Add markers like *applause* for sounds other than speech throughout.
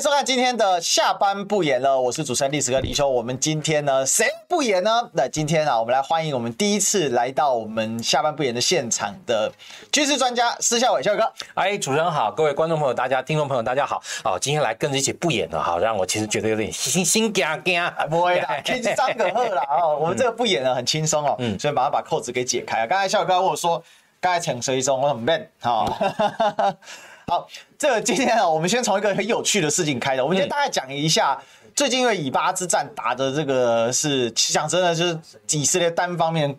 收看今天的下班不演了，我是主持人历史哥李修。我们今天呢，谁不演呢？那今天啊，我们来欢迎我们第一次来到我们下班不演的现场的军事专家施孝伟孝哥。哎，主持人好，各位观众朋友，大家听众朋友大家好。哦，今天来跟着一起不演了哈，让我其实觉得有点心心惊惊。不会啦，天气张可贺了哦。我们这个不演呢很轻松哦，嗯，所以马上把扣子给解开。刚才孝哥问我说，刚才请谁中我怎么办？哈。好，这个今天啊，我们先从一个很有趣的事情开始。我们先大概讲一下，最近因为以巴之战打的这个是讲真的，就是以色列单方面。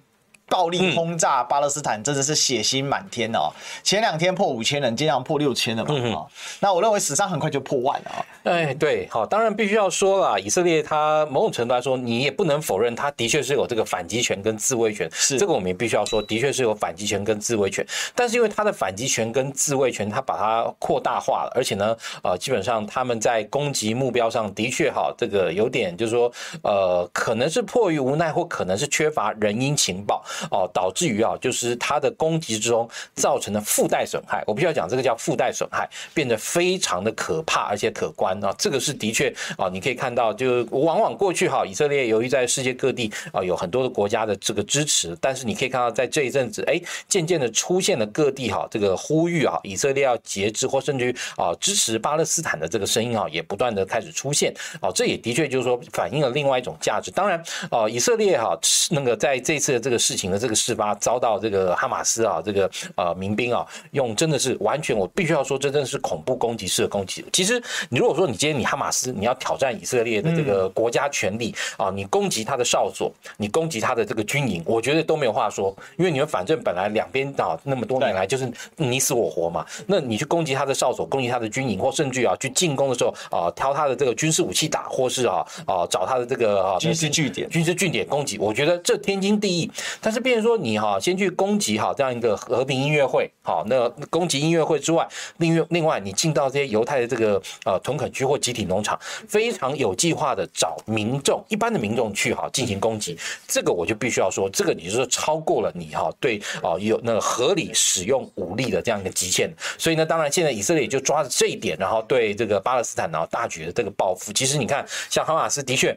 暴力轰炸巴勒斯坦，真的是血腥满天哦！前两天破五千人，今天破六千了嘛？嗯、那我认为死伤很快就破万了啊！哎，对，好，当然必须要说了，以色列它某种程度来说，你也不能否认，它的确是有这个反击权跟自卫权。是这个我们也必须要说，的确是有反击权跟自卫权。但是因为它的反击权跟自卫权，它把它扩大化了，而且呢，呃，基本上他们在攻击目标上的确哈，这个有点就是说，呃，可能是迫于无奈，或可能是缺乏人因情报。哦，导致于啊，就是它的攻击之中造成的附带损害，我必须要讲这个叫附带损害，变得非常的可怕而且可观啊。这个是的确啊，你可以看到，就往往过去哈，以色列由于在世界各地啊有很多的国家的这个支持，但是你可以看到在这一阵子，哎，渐渐的出现了各地哈这个呼吁啊，以色列要节制或甚至于啊支持巴勒斯坦的这个声音啊，也不断的开始出现啊。这也的确就是说反映了另外一种价值。当然啊，以色列哈那个在这次的这个事情的这个事发遭到这个哈马斯啊，这个呃民兵啊，用真的是完全，我必须要说，真的是恐怖攻击式的攻击。其实你如果说你今天你哈马斯，你要挑战以色列的这个国家权力啊，你攻击他的哨所，你攻击他的这个军营，我觉得都没有话说，因为你们反正本来两边啊那么多年来就是你死我活嘛，那你去攻击他的哨所，攻击他的军营，或甚至啊去进攻的时候啊挑他的这个军事武器打，或是啊啊找他的这个啊军事据点、军事据点攻击，我觉得这天经地义。但是变成说你。哈，先去攻击哈这样一个和平音乐会，好，那攻击音乐会之外，另外另外你进到这些犹太的这个呃屯垦区或集体农场，非常有计划的找民众一般的民众去哈进行攻击，这个我就必须要说，这个你就是超过了你哈对啊有那个合理使用武力的这样一个极限，所以呢，当然现在以色列就抓着这一点，然后对这个巴勒斯坦然后大举的这个报复，其实你看像哈马斯的确。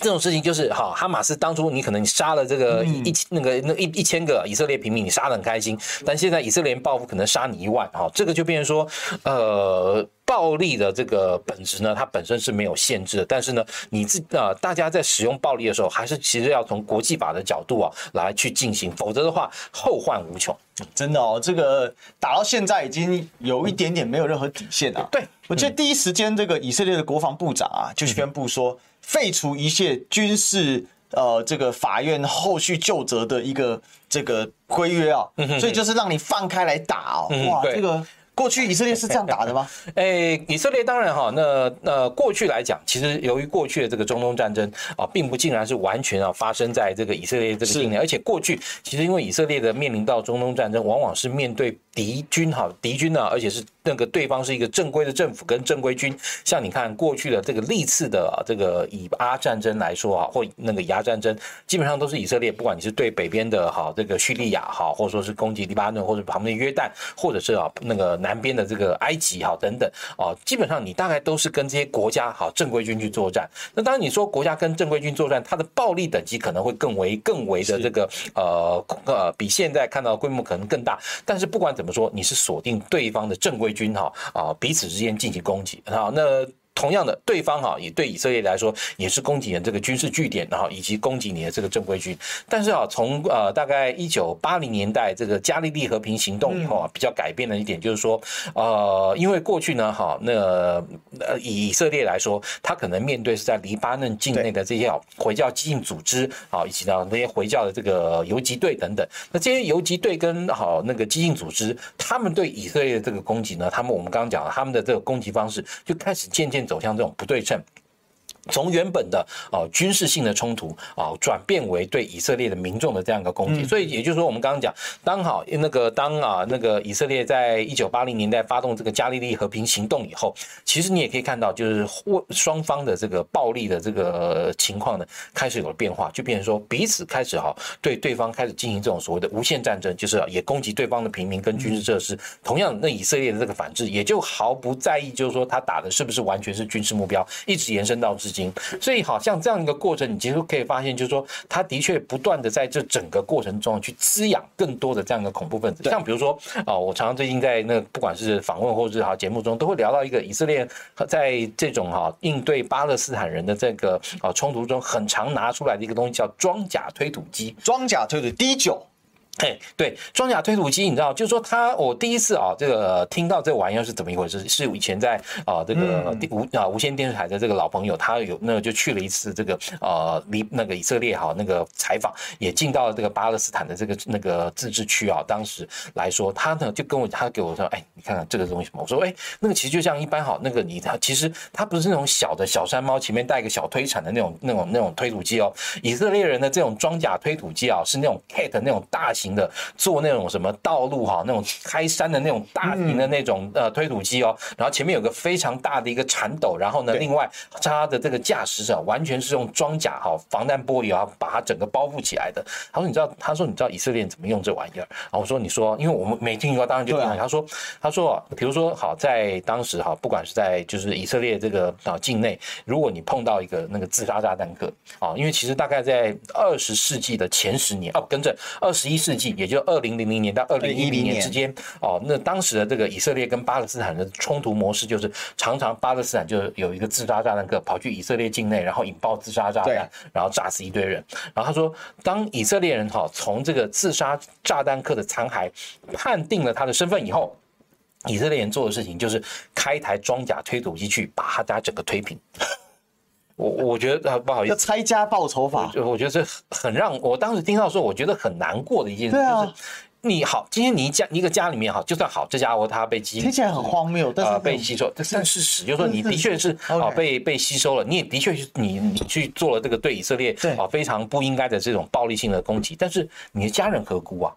这种事情就是哈，哈马斯当初你可能你杀了这个一那个那一一千个以色列平民，你杀的很开心，但现在以色列人报复可能杀你一万哈，这个就变成说，呃，暴力的这个本质呢，它本身是没有限制的，但是呢，你自呃大家在使用暴力的时候，还是其实要从国际法的角度啊来去进行，否则的话后患无穷。真的哦，这个打到现在已经有一点点没有任何底线了。对，我记得第一时间这个以色列的国防部长啊就宣布说。废除一切军事呃，这个法院后续就责的一个这个规约啊，所以就是让你放开来打哦，哇，这个。过去以色列是这样打的吗？*laughs* 哎，以色列当然哈，那那过去来讲，其实由于过去的这个中东战争啊，并不竟然是完全啊发生在这个以色列这个境内，而且过去其实因为以色列的面临到中东战争，往往是面对敌军哈，敌军呢，而且是那个对方是一个正规的政府跟正规军。像你看过去的这个历次的这个以阿战争来说啊，或那个以阿战争，基本上都是以色列，不管你是对北边的哈这个叙利亚哈，或者说是攻击黎巴嫩或者旁边的约旦，或者是啊那个。南边的这个埃及哈等等哦，基本上你大概都是跟这些国家哈正规军去作战。那当然你说国家跟正规军作战，它的暴力等级可能会更为更为的这个呃呃比现在看到规模可能更大。但是不管怎么怎么说，你是锁定对方的正规军哈啊彼此之间进行攻击啊那。同样的，对方哈也对以色列来说也是攻击的这个军事据点，然后以及攻击你的这个正规军。但是啊，从呃大概一九八零年代这个加利利和平行动以后啊，比较改变的一点就是说，呃，因为过去呢哈，那呃以以色列来说，他可能面对是在黎巴嫩境内的这些回教激进组织啊，以及呢那些回教的这个游击队等等。那这些游击队跟好那个激进组织，他们对以色列的这个攻击呢，他们我们刚刚讲了他们的这个攻击方式就开始渐渐。走向这种不对称，从原本的呃军事性的冲突啊，转变为对以色列的民众的这样一个攻击，所以也就是说，我们刚刚讲，当好那个当啊那个以色列在一九八零年代发动这个加利利和平行动以后，其实你也可以看到，就是双方的这个暴力的这个情况呢，开始有了变化，就变成说彼此开始哈对对方开始进行这种所谓的无限战争，就是也攻击对方的平民跟军事设施。同样，那以色列的这个反制也就毫不在意，就是说他打的是不是完全是军事目标，一直延伸到至。所以，好像这样一个过程，你其实可以发现，就是说，他的确不断的在这整个过程中去滋养更多的这样一个恐怖分子。像比如说，啊，我常常最近在那不管是访问或者是好节目中，都会聊到一个以色列在这种哈应对巴勒斯坦人的这个啊冲突中，很常拿出来的一个东西叫装甲推土机。装甲推土 D9。哎，对，装甲推土机，你知道，就是说他，我第一次啊，这个听到这玩意儿是怎么一回事？是以前在啊这个无啊无线电视台的这个老朋友，他有那个就去了一次这个呃离那个以色列哈那个采访，也进到了这个巴勒斯坦的这个那个自治区啊。当时来说，他呢就跟我他给我说，哎，你看看这个东西什么？我说，哎，那个其实就像一般好那个你他其实它不是那种小的小山猫前面带一个小推铲的那种那种那种推土机哦。以色列人的这种装甲推土机啊，是那种 Cat 那种大型。的做那种什么道路哈，那种开山的那种大型的那种呃推土机哦，然后前面有个非常大的一个铲斗，然后呢，另外它的这个驾驶者完全是用装甲哈防弹玻璃啊把它整个包覆起来的。他说你知道，他说你知道以色列怎么用这玩意儿？然后我说你说，因为我们没听过，当然就听。他说他说比如说好在当时哈，不管是在就是以色列这个啊境内，如果你碰到一个那个自杀炸弹客啊，因为其实大概在二十世纪的前十年哦，跟着二十一世纪。也就二零零零年到二零一零年之间哦，那当时的这个以色列跟巴勒斯坦的冲突模式就是，常常巴勒斯坦就有一个自杀炸弹客跑去以色列境内，然后引爆自杀炸弹，然后炸死一堆人。然后他说，当以色列人哈从这个自杀炸弹客的残骸判定了他的身份以后，以色列人做的事情就是开一台装甲推土机去把他家整个推平。我我觉得啊不好意思，要拆家报仇法，就我觉得这很让我当时听到说，我觉得很难过的一件事，就是你好，今天你一家一个家里面哈，就算好，这家伙他被吸，听起来很荒谬，但是被吸收，但是事实就是说，你的确是啊被被吸收了，你也的确是你你去做了这个对以色列啊非常不应该的这种暴力性的攻击，但是你的家人何辜啊？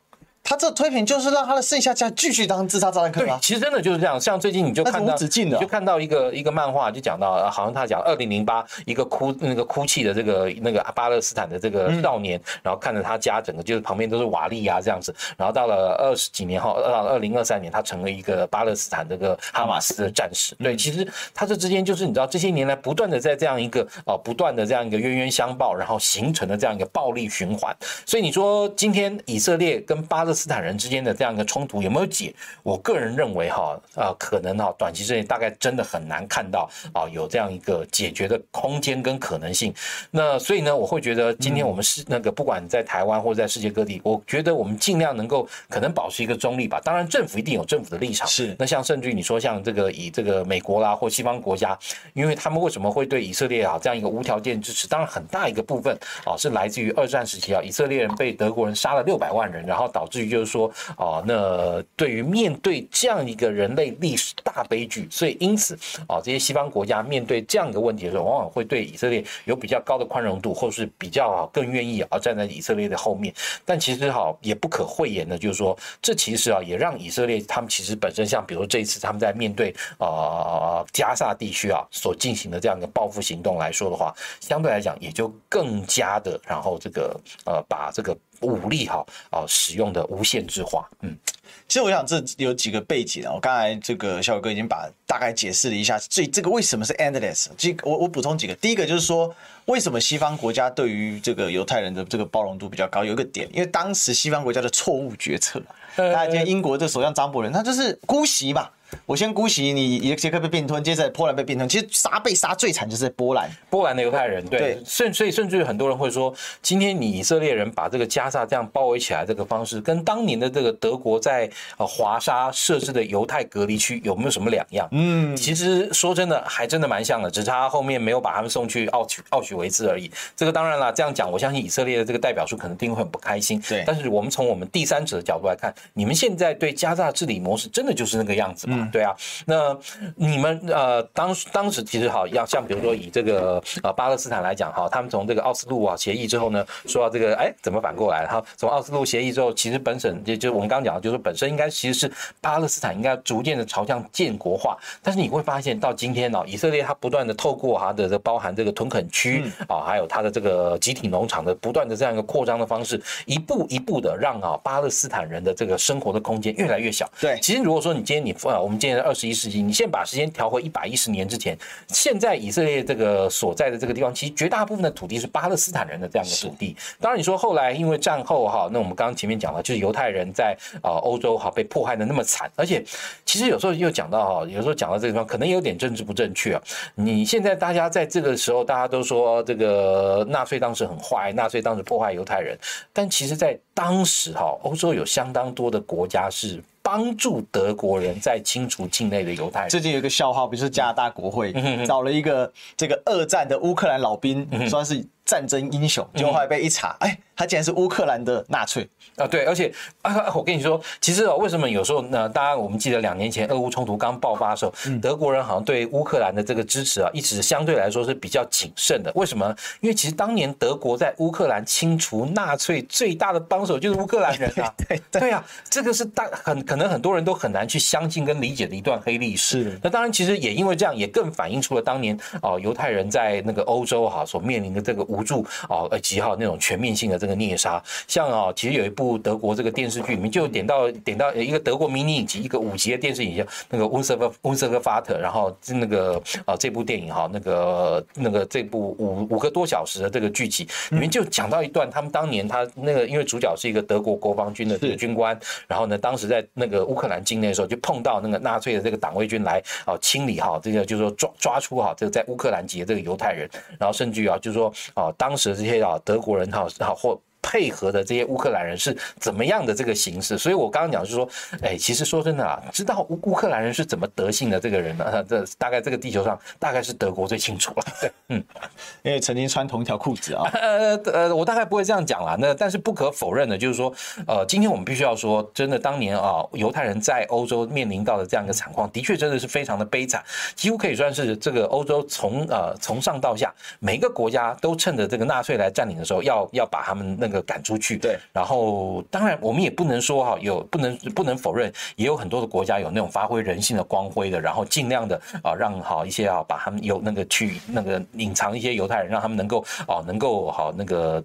他这推平就是让他的剩下家继续当自杀炸弹客。对，其实真的就是这样。像最近你就看到，你就看到一个一个漫画，就讲到，好像他讲二零零八一个哭那个哭泣的这个那个巴勒斯坦的这个少年，然后看着他家整个就是旁边都是瓦砾啊这样子。然后到了二十几年后，到二零二三年，他成了一个巴勒斯坦这个哈马斯的战士。对，其实他这之间就是你知道，这些年来不断的在这样一个啊不断的这样一个冤冤相报，然后形成的这样一个暴力循环。所以你说今天以色列跟巴勒斯坦人之间的这样一个冲突有没有解？我个人认为哈，呃，可能哈，短期之内大概真的很难看到啊，有这样一个解决的空间跟可能性。那所以呢，我会觉得今天我们是那个不管在台湾或者在世界各地，我觉得我们尽量能够可能保持一个中立吧。当然，政府一定有政府的立场。是。那像甚至于你说像这个以这个美国啦或西方国家，因为他们为什么会对以色列啊这样一个无条件支持？当然，很大一个部分啊是来自于二战时期啊，以色列人被德国人杀了六百万人，然后导致于就是说。啊，那对于面对这样一个人类历史大悲剧，所以因此啊，这些西方国家面对这样一个问题的时候，往往会对以色列有比较高的宽容度，或是比较更愿意啊站在以色列的后面。但其实哈，也不可讳言的，就是说，这其实啊，也让以色列他们其实本身，像比如这一次他们在面对啊加萨地区啊所进行的这样一个报复行动来说的话，相对来讲也就更加的，然后这个呃把这个。武力哈啊使用的无限制化，嗯，其实我想这有几个背景啊，我刚才这个小伟哥已经把大概解释了一下，所以这个为什么是 endless？这我我补充几个，第一个就是说，为什么西方国家对于这个犹太人的这个包容度比较高？有一个点，因为当时西方国家的错误决策，大家见英国的首相张伯伦，他就是姑息嘛。我先姑息你，捷克被并吞，接着波兰被并吞。其实杀被杀最惨就是在波兰，波兰的犹太人。对，甚所以甚至于很多人会说，今天你以色列人把这个加沙这样包围起来这个方式，跟当年的这个德国在呃华沙设置的犹太隔离区有没有什么两样？嗯，其实说真的，还真的蛮像的，只差后面没有把他们送去奥许奥许维兹而已。这个当然了，这样讲，我相信以色列的这个代表处可能一定会很不开心。对，但是我们从我们第三者的角度来看，你们现在对加沙治理模式真的就是那个样子吗？嗯，对啊。那你们呃，当当时其实好要像比如说以这个呃巴勒斯坦来讲哈，他们从这个奥斯陆啊协议之后呢，说到这个哎怎么反过来？哈，从奥斯陆协议之后，其实本身就就是我们刚刚讲的，就是本身应该其实是巴勒斯坦应该逐渐的朝向建国化，但是你会发现到今天呢，以色列它不断的透过它的这包含这个屯垦区啊，还有它的这个集体农场的不断的这样一个扩张的方式，一步一步的让啊巴勒斯坦人的这个生活的空间越来越小。对，其实如果说你今天你啊，我们今天二十一世纪，你现在把时间调回一百一十年之前，现在以色列这个所在的这个地方，其实绝大部分的土地是巴勒斯坦人的这样的土地。当然你说后来因为战后哈，那我们刚刚前面讲了，就是犹太人在啊欧洲哈被迫害的那么惨，而且其实有时候又讲到哈，有时候讲到这个地方可能有点政治不正确啊。你现在大家在这个时候，大家都说这个纳粹当时很坏，纳粹当时迫害犹太人，但其实在当时哈，欧洲有相当多的国家是。帮助德国人在清除境内的犹太人。最近有一个笑话，比如说加拿大国会找了一个这个二战的乌克兰老兵，算是战争英雄，结果后来被一查，哎。他竟然是乌克兰的纳粹啊！对，而且啊，我跟你说，其实啊，为什么有时候呢？大家我们记得两年前俄乌冲突刚爆发的时候，德国人好像对乌克兰的这个支持啊，一直相对来说是比较谨慎的。为什么？因为其实当年德国在乌克兰清除纳粹最大的帮手就是乌克兰人啊！*laughs* 对对啊，这个是大很可能很多人都很难去相信跟理解的一段黑历史。那当然，其实也因为这样，也更反映出了当年哦犹太人在那个欧洲哈所面临的这个无助哦以及哈那种全面性的这个。虐杀，像啊，其实有一部德国这个电视剧里面就点到点到一个德国迷你影集，一个五集的电视影像，那个温瑟格温瑟格法特，然后那个啊这部电影哈，那个那个这部五五个多小时的这个剧集里面就讲到一段，他们当年他那个因为主角是一个德国国防军的这个军官，然后呢，当时在那个乌克兰境内的时候，就碰到那个纳粹的这个党卫军来啊清理哈这个就是说抓抓出哈这个在乌克兰籍的这个犹太人，然后甚至于啊就是说啊当时这些啊德国人哈好或配合的这些乌克兰人是怎么样的这个形式？所以我刚刚讲就是说，哎，其实说真的啊，知道乌乌克兰人是怎么德性的这个人呢？*laughs* 这大概这个地球上大概是德国最清楚了。对，嗯，因为曾经穿同一条裤子啊。呃 *laughs* 呃，我大概不会这样讲啦。那但是不可否认的就是说，呃，今天我们必须要说，真的当年啊，犹太人在欧洲面临到的这样一个惨况，的确真的是非常的悲惨，几乎可以算是这个欧洲从呃从上到下每个国家都趁着这个纳粹来占领的时候，要要把他们那。那个赶出去，对，然后当然我们也不能说哈，有不能不能否认，也有很多的国家有那种发挥人性的光辉的，然后尽量的啊让好一些啊把他们有那个去那个隐藏一些犹太人，让他们能够哦能够好那个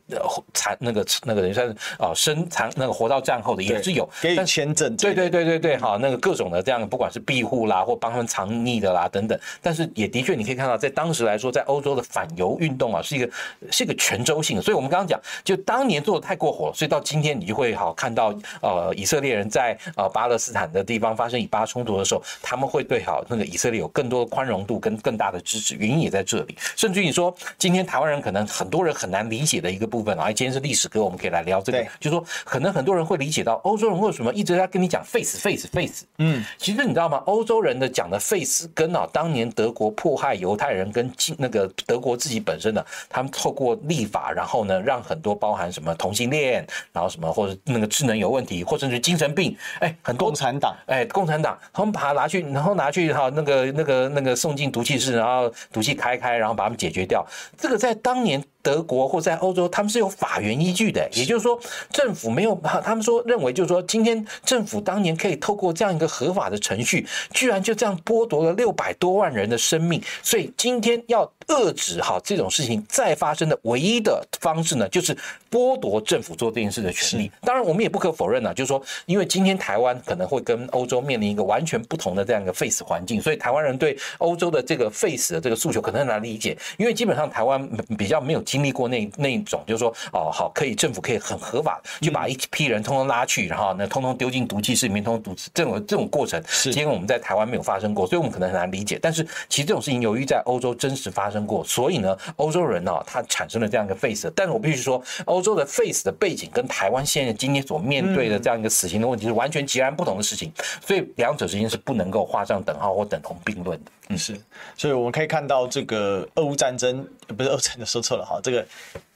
残那个那个人算是啊生残那个活到战后的也是有，给签证，对对对对对，好那个各种的这样不管是庇护啦或帮他们藏匿的啦等等，但是也的确你可以看到，在当时来说，在欧洲的反犹运动啊是一个是一个全洲性的，所以我们刚刚讲就当年。做的太过火了，所以到今天你就会好看到，呃，以色列人在呃巴勒斯坦的地方发生以巴冲突的时候，他们会对好那个以色列有更多的宽容度跟更大的支持，原因也在这里。甚至于你说，今天台湾人可能很多人很难理解的一个部分啊，今天是历史课，我们可以来聊这个，就是说可能很多人会理解到欧洲人为什么一直在跟你讲 face face face，嗯，其实你知道吗？欧洲人的讲的 face 跟啊当年德国迫害犹太人跟那个德国自己本身的，他们透过立法，然后呢让很多包含什么。同性恋，然后什么或者那个智能有问题，或者是精神病，哎，很多共产党，哎，共产党，他们把它拿去，然后拿去哈那个那个那个送进毒气室，然后毒气开开，然后把他们解决掉。这个在当年。德国或在欧洲，他们是有法源依据的，也就是说，政府没有，他们说认为就是说，今天政府当年可以透过这样一个合法的程序，居然就这样剥夺了六百多万人的生命，所以今天要遏制哈这种事情再发生的唯一的方式呢，就是剥夺政府做这件事的权利。当然，我们也不可否认啊，就是说，因为今天台湾可能会跟欧洲面临一个完全不同的这样一个 face 环境，所以台湾人对欧洲的这个 face 的这个诉求可能很难理解，因为基本上台湾比较没有。经历过那那一种，就是说，哦，好，可以政府可以很合法就把一批人通通拉去，然后呢，通通丢进毒气室里面，通通毒这种这种过程，是因为我们在台湾没有发生过，所以我们可能很难理解。但是其实这种事情由于在欧洲真实发生过，所以呢，欧洲人呢、哦，他产生了这样一个 face。但是我必须说，欧洲的 face 的背景跟台湾现在今天所面对的这样一个死刑的问题是完全截然不同的事情，所以两者之间是不能够画上等号或等同并论的。嗯，是，所以我们可以看到这个俄乌战争，不是俄乌战的说错了哈，这个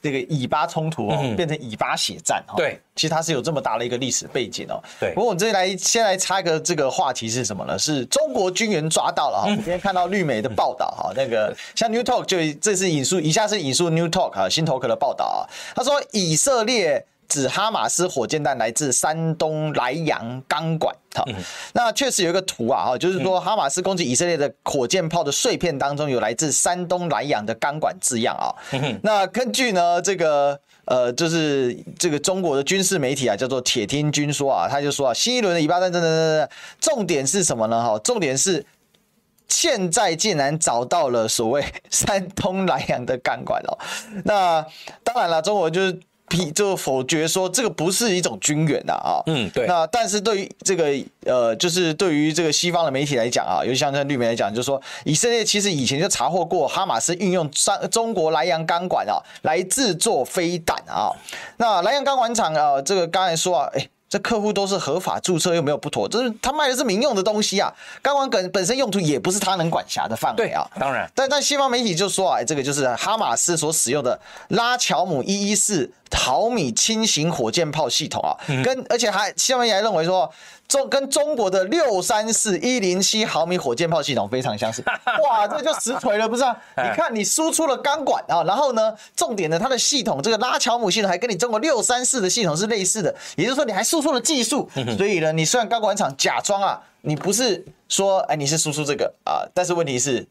这个以巴冲突哦，变成以巴血战哈。对，其实它是有这么大的一个历史背景哦。对。不过我们这来先来插一个这个话题是什么呢？是中国军援抓到了哈。今天看到绿媒的报道哈，*laughs* 那个像 New Talk 就这是引述，以下是引述 New Talk 啊，新头壳的报道啊，他说以色列。指哈马斯火箭弹来自山东莱阳钢管，好，那确实有一个图啊，哈，就是说哈马斯攻击以色列的火箭炮的碎片当中有来自山东莱阳的钢管字样啊。那根据呢这个呃，就是这个中国的军事媒体啊，叫做铁听军说啊，他就说啊，新一轮的以巴战争等等等，重点是什么呢？哈，重点是现在竟然找到了所谓 *laughs* 山东莱阳的钢管哦。那当然了，中国就是。就否决说这个不是一种军援的啊，嗯，对。那但是对于这个呃，就是对于这个西方的媒体来讲啊，尤其像这绿媒来讲，就是说以色列其实以前就查获过哈马斯运用三中国莱阳钢管啊来制作飞弹啊。那莱阳钢管厂啊，这个刚才说啊，哎。这客户都是合法注册，又没有不妥，就是他卖的是民用的东西啊。钢管本本身用途也不是他能管辖的范围啊。当然，但但西方媒体就说啊，这个就是哈马斯所使用的拉乔姆一一四毫米轻型火箭炮系统啊，跟而且还西方媒体还认为说。中跟中国的六三四一零七毫米火箭炮系统非常相似，*laughs* 哇，这就实锤了，不是啊？你看，你输出了钢管啊，然后呢，重点呢，它的系统这个拉乔姆系统还跟你中国六三四的系统是类似的，也就是说，你还输出了技术，所以呢，你虽然钢管厂假装啊，你不是说哎你是输出这个啊，但是问题是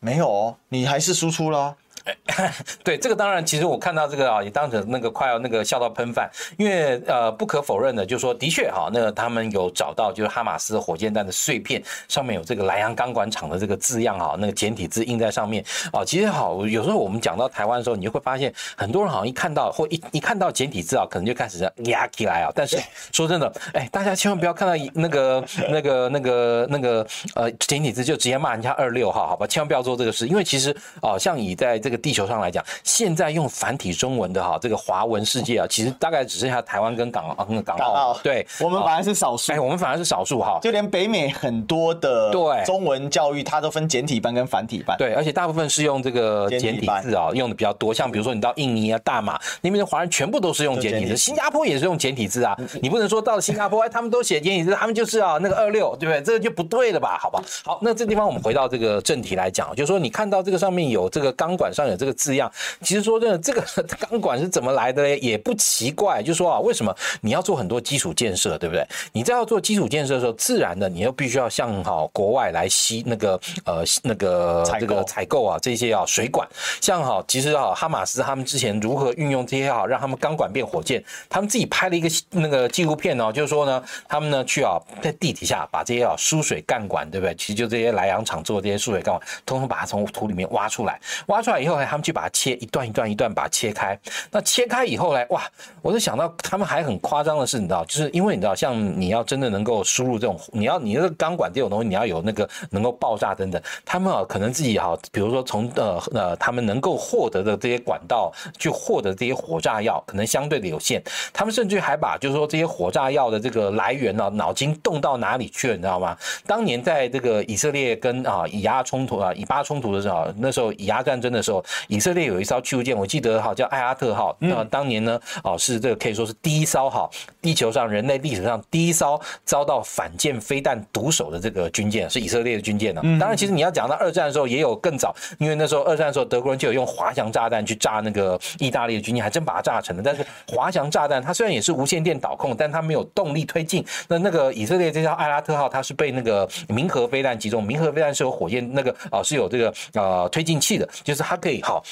没有哦，你还是输出了。*laughs* 对，这个当然，其实我看到这个啊，也当成那个快要那个笑到喷饭，因为呃，不可否认的，就是说，的确哈，那个他们有找到就是哈马斯火箭弹的碎片，上面有这个莱阳钢管厂的这个字样啊，那个简体字印在上面啊。其实好，有时候我们讲到台湾的时候，你就会发现很多人好像一看到或一一看到简体字啊，可能就开始压起来啊。但是说真的，哎，大家千万不要看到那个那个那个那个呃简体字就直接骂人家二六号，好吧？千万不要做这个事，因为其实啊，像以在这个。地球上来讲，现在用繁体中文的哈，这个华文世界啊，*laughs* 其实大概只剩下台湾跟港澳，港澳。对，我们反而是少数。哎，我们反而是少数哈。就连北美很多的对中文教育，它都分简体班跟繁体班。对，而且大部分是用这个简体字啊，用的比较多。像比如说你到印尼啊、大马那边的华人，全部都是用简体字。新加坡也是用简体字啊。你不能说到了新加坡，哎，他们都写简体字，他们就是啊那个二六，对不对？这个就不对了吧？好吧。好，那这地方我们回到这个正题来讲，就是说你看到这个上面有这个钢管上有这个字样。其实说真的，这个 *laughs* 钢管是怎么来的呢？也不奇怪。就是说啊，为什么你要做很多基础建设，对不对？你在要做基础建设的时候，自然的你又必须要向好国外来吸那个呃那个这个采购啊这些啊水管。像好，其实啊哈马斯他们之前如何运用这些啊，让他们钢管变火箭，他们自己拍了一个那个纪录片哦，就是说呢，他们呢去啊在地底下把这些啊输水干管，对不对？其实就这些莱阳厂做的这些输水干管，通通把它从土里面挖出来，挖出来以后后来，他们去把它。切一段一段一段把它切开，那切开以后呢，哇！我就想到他们还很夸张的是，你知道，就是因为你知道，像你要真的能够输入这种，你要你那个钢管这种东西，你要有那个能够爆炸等等，他们啊可能自己哈，比如说从呃呃他们能够获得的这些管道去获得这些火炸药，可能相对的有限。他们甚至还把就是说这些火炸药的这个来源呢，脑筋动到哪里去了，你知道吗？当年在这个以色列跟啊以阿冲突啊以巴冲突的时候，那时候以阿战争的时候，以色列。有一艘驱逐舰，我记得哈叫艾阿特号。那当年呢，哦是这个可以说是第一艘哈，地球上人类历史上第一艘遭到反舰飞弹毒手的这个军舰，是以色列的军舰呢。当然，其实你要讲到二战的时候，也有更早，因为那时候二战的时候，德国人就有用滑翔炸弹去炸那个意大利的军舰，还真把它炸成了。但是滑翔炸弹它虽然也是无线电导控，但它没有动力推进。那那个以色列这艘艾拉特号，它是被那个冥河飞弹击中。冥河飞弹是有火箭那个哦是有这个呃推进器的，就是它可以好。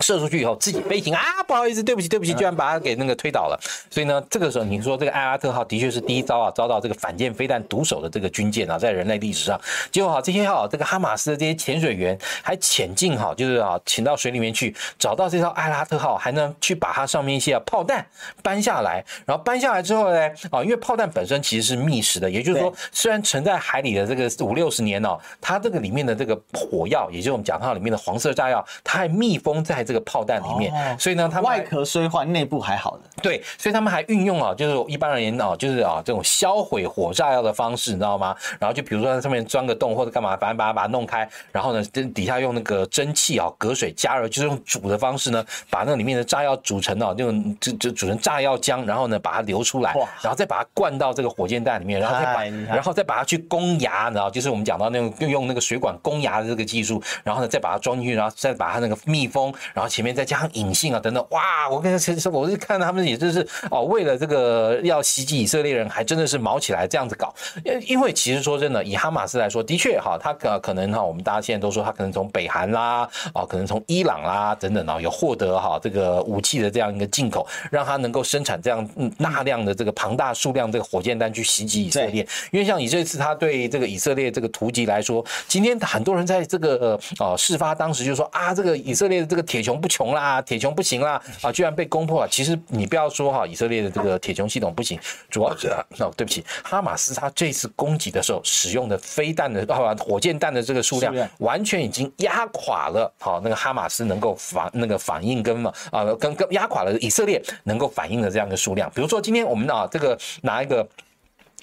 射出去以后自己飞行啊，不好意思，对不起，对不起，居然把它给那个推倒了。所以呢，这个时候你说这个艾拉特号的确是第一遭啊，遭到这个反舰飞弹毒手的这个军舰啊，在人类历史上，结果哈这些哈这个哈马斯的这些潜水员还潜进哈，就是啊潜到水里面去找到这艘艾拉特号，还能去把它上面一些炮弹搬下来，然后搬下来之后呢，啊因为炮弹本身其实是密实的，也就是说虽然沉在海里的这个五六十年哦，它这个里面的这个火药，也就是我们讲它里面的黄色炸药，它还密封在。这个炮弹里面，哦、所以呢，他们外壳虽坏，内部还好的。对，所以他们还运用啊，就是一般而言啊，就是啊这种销毁火炸药的方式，你知道吗？然后就比如说在上面钻个洞或者干嘛，反正把它把它弄开，然后呢，底下用那个蒸汽啊隔水加热，就是用煮的方式呢，把那里面的炸药煮成啊那种就就煮成炸药浆，然后呢把它流出来，然后再把它灌到这个火箭弹里面，然后再把然后再把它去攻牙，你知道就是我们讲到那种用用那个水管攻牙的这个技术，然后呢再把它装进去，然后再把它那个密封，然后前面再加上隐性啊等等，哇！我跟其实我是看到他们也就是哦，为了这个要袭击以色列人，还真的是毛起来这样子搞。因因为其实说真的，以哈马斯来说，的确哈，他可可能哈，我们大家现在都说他可能从北韩啦，啊，可能从伊朗啦等等啊，有获得哈这个武器的这样一个进口，让他能够生产这样大量的这个庞大数量这个火箭弹去袭击以色列。因为像以这次他对这个以色列这个突击来说，今天很多人在这个呃事发当时就说啊，这个以色列的这个铁穹不穷啦，铁穹不行啦，*laughs* 啊，居然被攻破了。其实你不要说哈，以色列的这个铁穹系统不行，主要是哦，对不起，哈马斯他这次攻击的时候使用的飞弹的啊火箭弹的这个数量，完全已经压垮了好那个哈马斯能够反那个反应跟嘛啊跟跟压垮了以色列能够反应的这样一个数量。比如说今天我们啊这个拿一个。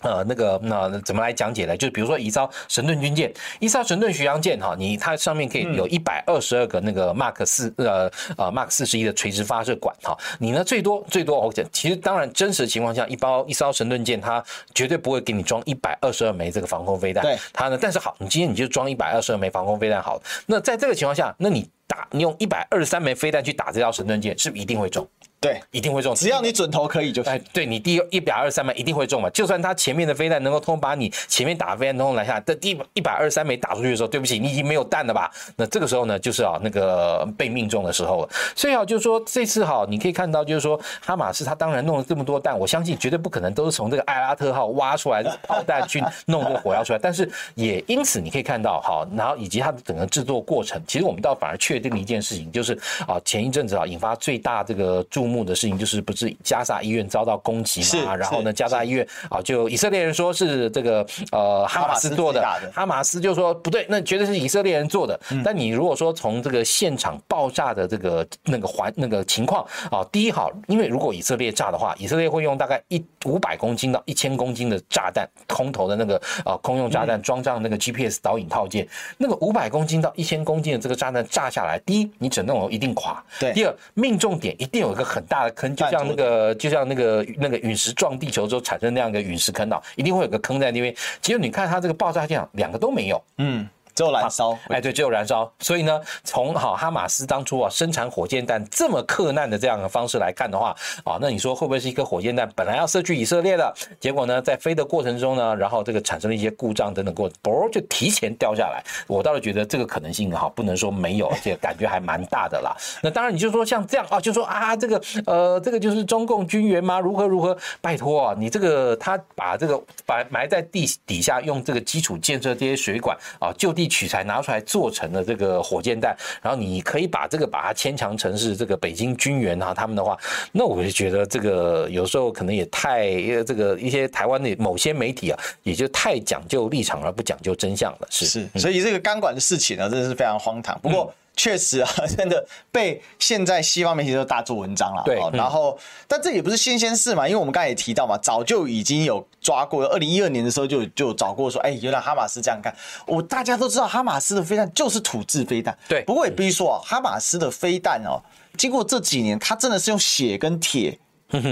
呃，那个那怎么来讲解呢？就是比如说一艘神盾军舰，一艘神盾巡洋舰哈，你它上面可以有一百二十二个那个 Mark 四呃呃 Mark 四十一的垂直发射管哈，你呢最多最多我讲，其实当然真实的情况下，一包一艘神盾舰它绝对不会给你装一百二十二枚这个防空飞弹，对它呢，但是好，你今天你就装一百二十二枚防空飞弹好了，那在这个情况下，那你打你用一百二十三枚飞弹去打这条神盾舰，是不是一定会中？对，一定会中，只要你准头可以就行。哎，对你第一百二十三枚一定会中嘛，就算他前面的飞弹能够通把你前面打的飞弹通通拦下，但第一百二十三枚打出去的时候，对不起，你已经没有弹了吧？那这个时候呢，就是啊那个被命中的时候了。所以啊，就是说这次哈，你可以看到，就是说哈马斯他当然弄了这么多弹，我相信绝对不可能都是从这个艾拉特号挖出来的炮弹去弄这个火药出来，但是也因此你可以看到哈，然后以及它的整个制作过程，其实我们倒反而确定了一件事情，就是啊前一阵子啊引发最大这个注目的事情就是。不是加沙医院遭到攻击嘛？然后呢，加沙医院啊，就以色列人说是这个呃哈马斯做的，哈马斯就说不对，那绝对是以色列人做的。但你如果说从这个现场爆炸的这个那个环那个情况啊，第一好，因为如果以色列炸的话，以色列会用大概一五百公斤到一千公斤的炸弹，空投的那个啊空用炸弹装上那个 GPS 导引套件，那个五百公斤到一千公斤的这个炸弹炸下来，第一你整栋楼一定垮，对；第二命中点一定有一个很大的坑，就像。像那个，就像那个那个陨石撞地球之后产生那样一个陨石坑道，一定会有个坑在那边。其实你看它这个爆炸现场，两个都没有。嗯。只有燃烧，哎，对，只有燃烧。所以呢，从好哈马斯当初啊生产火箭弹这么克难的这样的方式来看的话，啊，那你说会不会是一颗火箭弹本来要射去以色列的，结果呢，在飞的过程中呢，然后这个产生了一些故障等等过，嘣就提前掉下来。我倒是觉得这个可能性哈，不能说没有，而且感觉还蛮大的啦。那当然，你就说像这样啊，就说啊，这个呃，这个就是中共军援吗？如何如何？拜托啊，你这个他把这个把埋在地底下，用这个基础建设这些水管啊，就地。取材拿出来做成了这个火箭弹，然后你可以把这个把它牵强成是这个北京军援啊，他们的话，那我就觉得这个有时候可能也太这个一些台湾的某些媒体啊，也就太讲究立场而不讲究真相了。是是，所以这个钢管的事情呢，真的是非常荒唐。不过。确实啊，真的被现在西方媒体都大做文章了。对，然后，但这也不是新鲜事嘛，因为我们刚才也提到嘛，早就已经有抓过，二零一二年的时候就就找过说，哎，原来哈马斯这样干。我大家都知道，哈马斯的飞弹就是土制飞弹。对，不过也必须说啊，哈马斯的飞弹哦，经过这几年，它真的是用血跟铁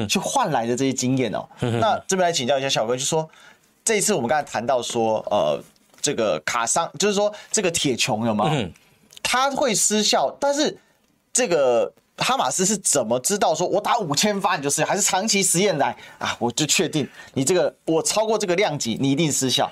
去换来的这些经验哦。那这边来请教一下小哥，就说这一次我们刚才谈到说，呃，这个卡桑，就是说这个铁穹有吗？它会失效，但是这个哈马斯是怎么知道说，我打五千发你就失效，还是长期实验来啊？我就确定你这个我超过这个量级，你一定失效。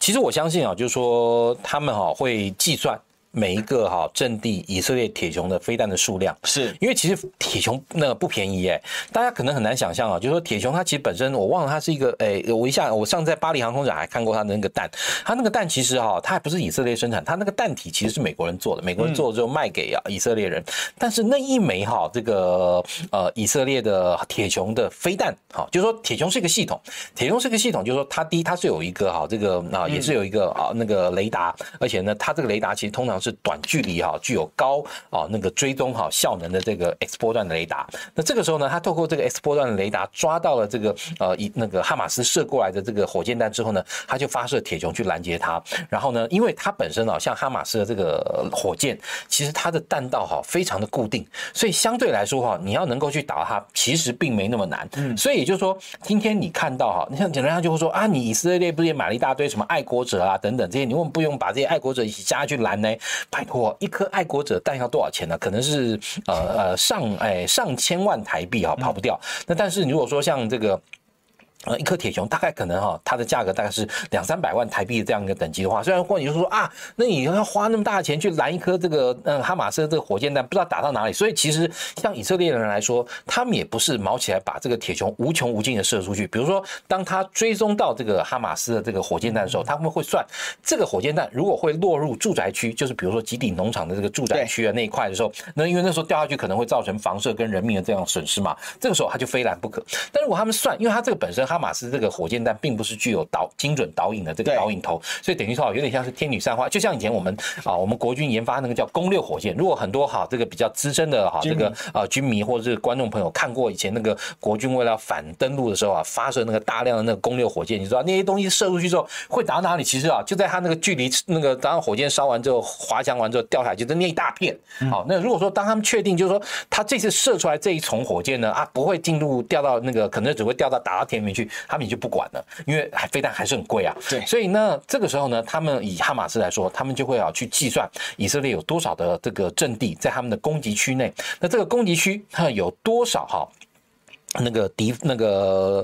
其实我相信啊，就是说他们哈会计算。每一个哈阵地以色列铁穹的飞弹的数量，是。因为其实铁穹那个不便宜哎，大家可能很难想象啊，就是说铁穹它其实本身我忘了它是一个哎，我一下我上次在巴黎航空展还看过它的那个弹，它那个弹其实哈它还不是以色列生产，它那个弹体其实是美国人做的，美国人做了之后卖给啊以色列人，但是那一枚哈这个呃以色列的铁穹的飞弹哈，就是说铁穹是一个系统，铁穹是一个系统，就是说它第一它是有一个哈这个啊也是有一个啊那个雷达，而且呢它这个雷达其实通常是。短距离哈，具有高啊那个追踪哈效能的这个 X 波段的雷达。那这个时候呢，他透过这个 X 波段的雷达抓到了这个呃以那个哈马斯射过来的这个火箭弹之后呢，他就发射铁穹去拦截它。然后呢，因为它本身啊，像哈马斯的这个火箭，其实它的弹道哈非常的固定，所以相对来说哈，你要能够去打它，其实并没那么难。嗯，所以也就是说，今天你看到哈，你像简单上就会说啊，你以色列不是也买了一大堆什么爱国者啊等等这些，你为什么不用把这些爱国者一起加去拦呢？拜托，一颗爱国者弹要多少钱呢？可能是呃呃上哎上千万台币啊，跑不掉。那但是你如果说像这个。呃，一颗铁穹大概可能哈，它的价格大概是两三百万台币的这样一个等级的话，虽然或者你就说啊，那你要花那么大的钱去拦一颗这个嗯哈马斯的这个火箭弹，不知道打到哪里。所以其实像以色列人来说，他们也不是毛起来把这个铁穹无穷无尽的射出去。比如说，当他追踪到这个哈马斯的这个火箭弹的时候，他们会算这个火箭弹如果会落入住宅区，就是比如说吉顶农场的这个住宅区的那一块的时候，那因为那时候掉下去可能会造成房舍跟人命的这样损失嘛，这个时候他就非拦不可。但如果他们算，因为他这个本身哈。哈马斯这个火箭弹并不是具有导精准导引的这个导引头，所以等于说有点像是天女散花，就像以前我们啊，我们国军研发那个叫攻略火箭。如果很多哈这个比较资深的哈这个啊军迷或者是观众朋友看过以前那个国军为了反登陆的时候啊，发射那个大量的那个攻略火箭，你知道那些东西射出去之后会打到哪里？其实啊，就在它那个距离那个当火箭烧完之后滑翔完之后掉下来，就那一大片。好，那如果说当他们确定就是说他这次射出来这一重火箭呢啊不会进入掉到那个可能只会掉到打到天里面去。他们也就不管了，因为还飞弹还是很贵啊。对，所以呢，这个时候呢，他们以哈马斯来说，他们就会啊去计算以色列有多少的这个阵地在他们的攻击区内，那这个攻击区它有多少哈？那个敌那个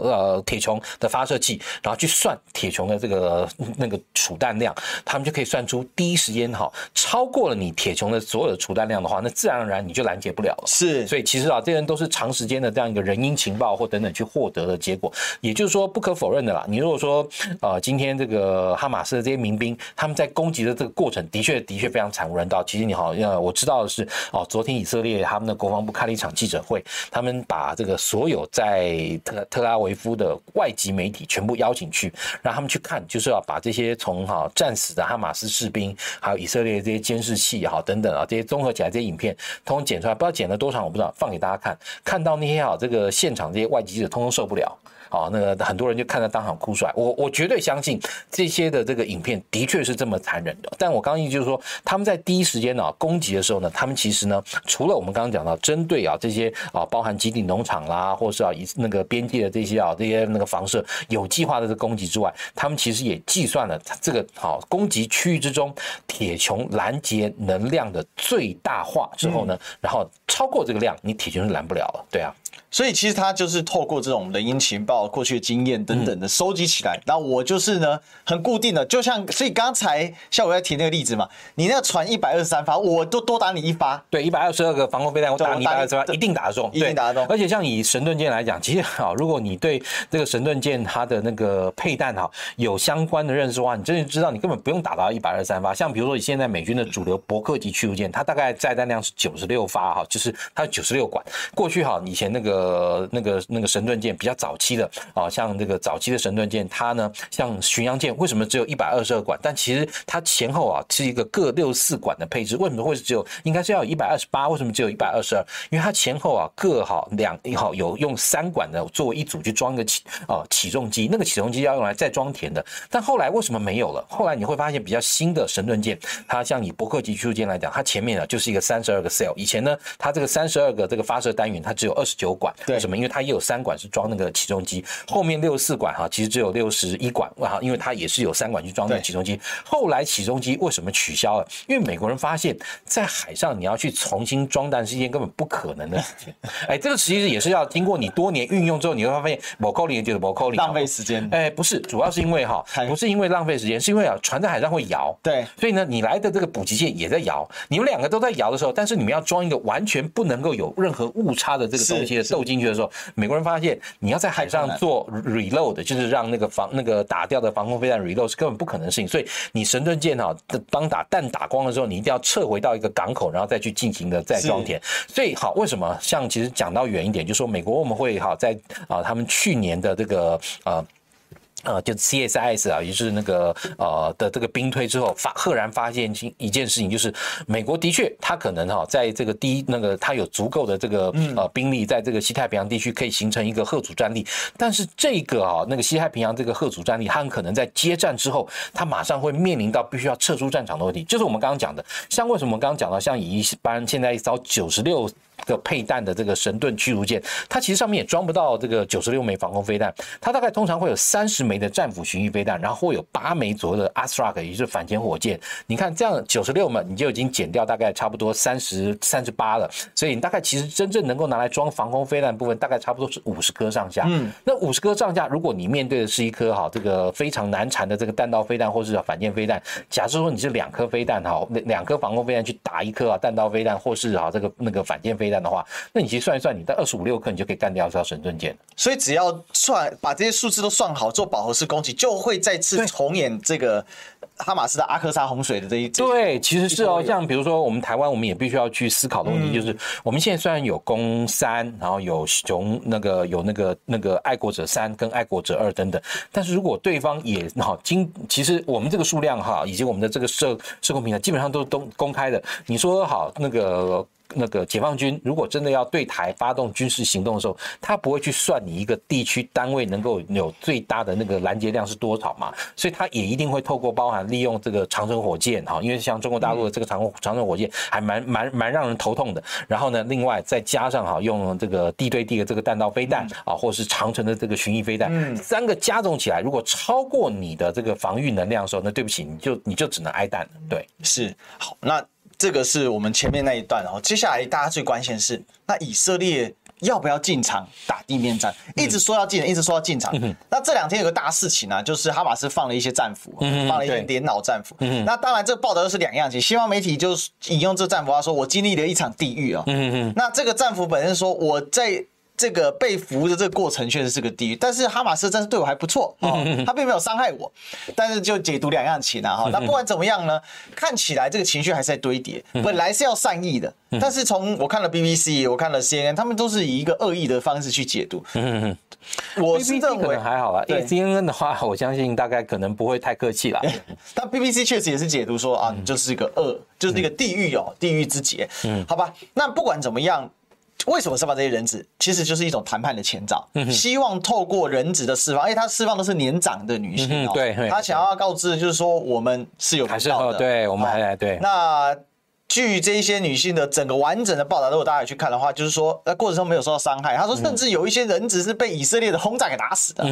呃铁穹的发射器，然后去算铁穹的这个那个储弹量，他们就可以算出第一时间哈超过了你铁穹的所有的储弹量的话，那自然而然你就拦截不了了。是，所以其实啊，这些人都是长时间的这样一个人因情报或等等去获得的结果。也就是说，不可否认的啦，你如果说呃今天这个哈马斯的这些民兵他们在攻击的这个过程的确的确非常惨无人道。其实你好，呃我知道的是哦，昨天以色列他们的国防部开了一场记者会，他们把这个所有在特特拉维夫的外籍媒体全部邀请去，让他们去看，就是要把这些从哈战死的哈马斯士兵，还有以色列这些监视器哈等等啊，这些综合起来这些影片，通通剪出来，不知道剪了多长，我不知道，放给大家看，看到那些哈这个现场这些外籍记者通通受不了。好，那个很多人就看到当场哭出来。我我绝对相信这些的这个影片的确是这么残忍的。但我刚刚意思就是说，他们在第一时间呢攻击的时候呢，他们其实呢，除了我们刚刚讲到针对啊这些啊包含基地农场啦，或者是啊以那个边界的这些啊这些那个房舍有计划的这攻击之外，他们其实也计算了这个好攻击区域之中铁穹拦截能量的最大化之后呢，然后超过这个量，你铁穹是拦不了了。对啊。所以其实他就是透过这种人因情报、过去的经验等等的收集起来。那我就是呢，很固定的，就像所以刚才像我在提那个例子嘛，你那个船一百二十三发，我都多打你一发。对，一百二十二个防空飞弹，我打你一百二十发，一定打得中，一定打得中。而且像以神盾舰来讲，其实好，如果你对这个神盾舰它的那个配弹哈有相关的认识的话，你真的知道你根本不用打到一百二十三发。像比如说，你现在美军的主流伯克级驱逐舰，它大概载弹量是九十六发哈，就是它九十六管。过去哈，以前那个。呃，那个那个神盾舰比较早期的啊，像这个早期的神盾舰，它呢像巡洋舰，为什么只有一百二十二管？但其实它前后啊是一个各六四管的配置。为什么会只有？应该是要有一百二十八？为什么只有一百二十二？因为它前后啊各好两好有用三管的作为一组去装个起啊起重机，那个起重机要用来再装填的。但后来为什么没有了？后来你会发现比较新的神盾舰，它像以伯克级驱逐舰来讲，它前面啊就是一个三十二个 cell。以前呢，它这个三十二个这个发射单元，它只有二十九管。为什么？因为它也有三管是装那个起重机，后面六四管哈，其实只有六十一管哈，因为它也是有三管去装那个起重机。后来起重机为什么取消了？因为美国人发现，在海上你要去重新装弹是一件根本不可能的事情。哎，这个其实也是要经过你多年运用之后，你会发现某扣零就是某扣零，浪费时间。哎，不是，主要是因为哈，不是因为浪费时间，是因为啊，船在海上会摇。对，所以呢，你来的这个补给舰也在摇，你们两个都在摇的时候，但是你们要装一个完全不能够有任何误差的这个东西的斗进去的时候。美国人发现，你要在海上做 reload，就是让那个防那个打掉的防空飞弹 reload 是根本不可能的事情。所以你神盾舰哈，当打弹打光的时候，你一定要撤回到一个港口，然后再去进行的再装填。所以好，为什么像其实讲到远一点，就是说美国我们会哈在啊他们去年的这个呃。呃，就 CSIS 啊，也就是那个呃的这个兵推之后，发赫然发现一件事情，就是美国的确他可能哈，在这个第一那个他有足够的这个呃兵力，在这个西太平洋地区可以形成一个赫主战力，但是这个啊那个西太平洋这个赫主战力，他很可能在接战之后，他马上会面临到必须要撤出战场的问题，就是我们刚刚讲的，像为什么我们刚刚讲到，像以一般现在一艘九十六。个配弹的这个神盾驱逐舰，它其实上面也装不到这个九十六枚防空飞弹，它大概通常会有三十枚的战斧巡弋飞弹，然后会有八枚左右的 Astrag，也就是反潜火箭。你看这样九十六枚，你就已经减掉大概差不多三十三十八了，所以你大概其实真正能够拿来装防空飞弹部分，大概差不多是五十颗上下。嗯，那五十颗上下，如果你面对的是一颗哈这个非常难缠的这个弹道飞弹或是反舰飞弹，假设说你是两颗飞弹哈，两颗防空飞弹去打一颗啊弹道飞弹或是啊这个那个反舰飞弹的话，那你其实算一算，你在二十五六颗，你就可以干掉这条神盾舰。所以只要算把这些数字都算好，做饱和式攻击，就会再次重演这个哈马斯的阿克萨洪水的这一。对，其实是哦，像比如说我们台湾，我们也必须要去思考的问题，就是我们现在虽然有攻三，然后有熊那个有那个那个爱国者三跟爱国者二等等，但是如果对方也好经，其实我们这个数量哈，以及我们的这个社社工平台基本上都是都公开的。你说好那个。那个解放军如果真的要对台发动军事行动的时候，他不会去算你一个地区单位能够有最大的那个拦截量是多少嘛？所以他也一定会透过包含利用这个长城火箭哈，因为像中国大陆的这个长长城火箭还蛮蛮蛮让人头痛的。然后呢，另外再加上哈用这个地对地的这个弹道飞弹啊，或者是长城的这个巡弋飞弹，三个加总起来，如果超过你的这个防御能量的时候，那对不起，你就你就只能挨弹了。对，是好那。这个是我们前面那一段哦，接下来大家最关心的是，那以色列要不要进场打地面战？一直说要进，一直说要进场。那这两天有个大事情啊，就是哈马斯放了一些战俘，放了一些电脑战俘。那当然，这个报道又是两样情。西方媒体就引用这战俘，他说：“我经历了一场地狱啊。”那这个战俘本身说：“我在。”这个被俘的这个过程确实是个地狱，但是哈马斯真是对我还不错 *laughs* 哦，他并没有伤害我，但是就解读两样情啊哈。*laughs* 那不管怎么样呢，看起来这个情绪还是在堆叠，本来是要善意的，但是从我看了 BBC，我看了 CNN，他们都是以一个恶意的方式去解读。我是认为还好啦，对 CNN 的话，我相信大概可能不会太客气了。*laughs* 但 BBC 确实也是解读说啊，你就是一个恶，就是一个地狱哦，地狱之劫。嗯，好吧，那不管怎么样。为什么释放这些人质？其实就是一种谈判的前兆，希望透过人质的释放，而且他释放的是年长的女性，对，他想要告知的就是说我们是有还是的，对，我们还来对。那据这一些女性的整个完整的报道，如果大家去看的话，就是说在过程中没有受到伤害。他说，甚至有一些人质是被以色列的轰炸给打死的。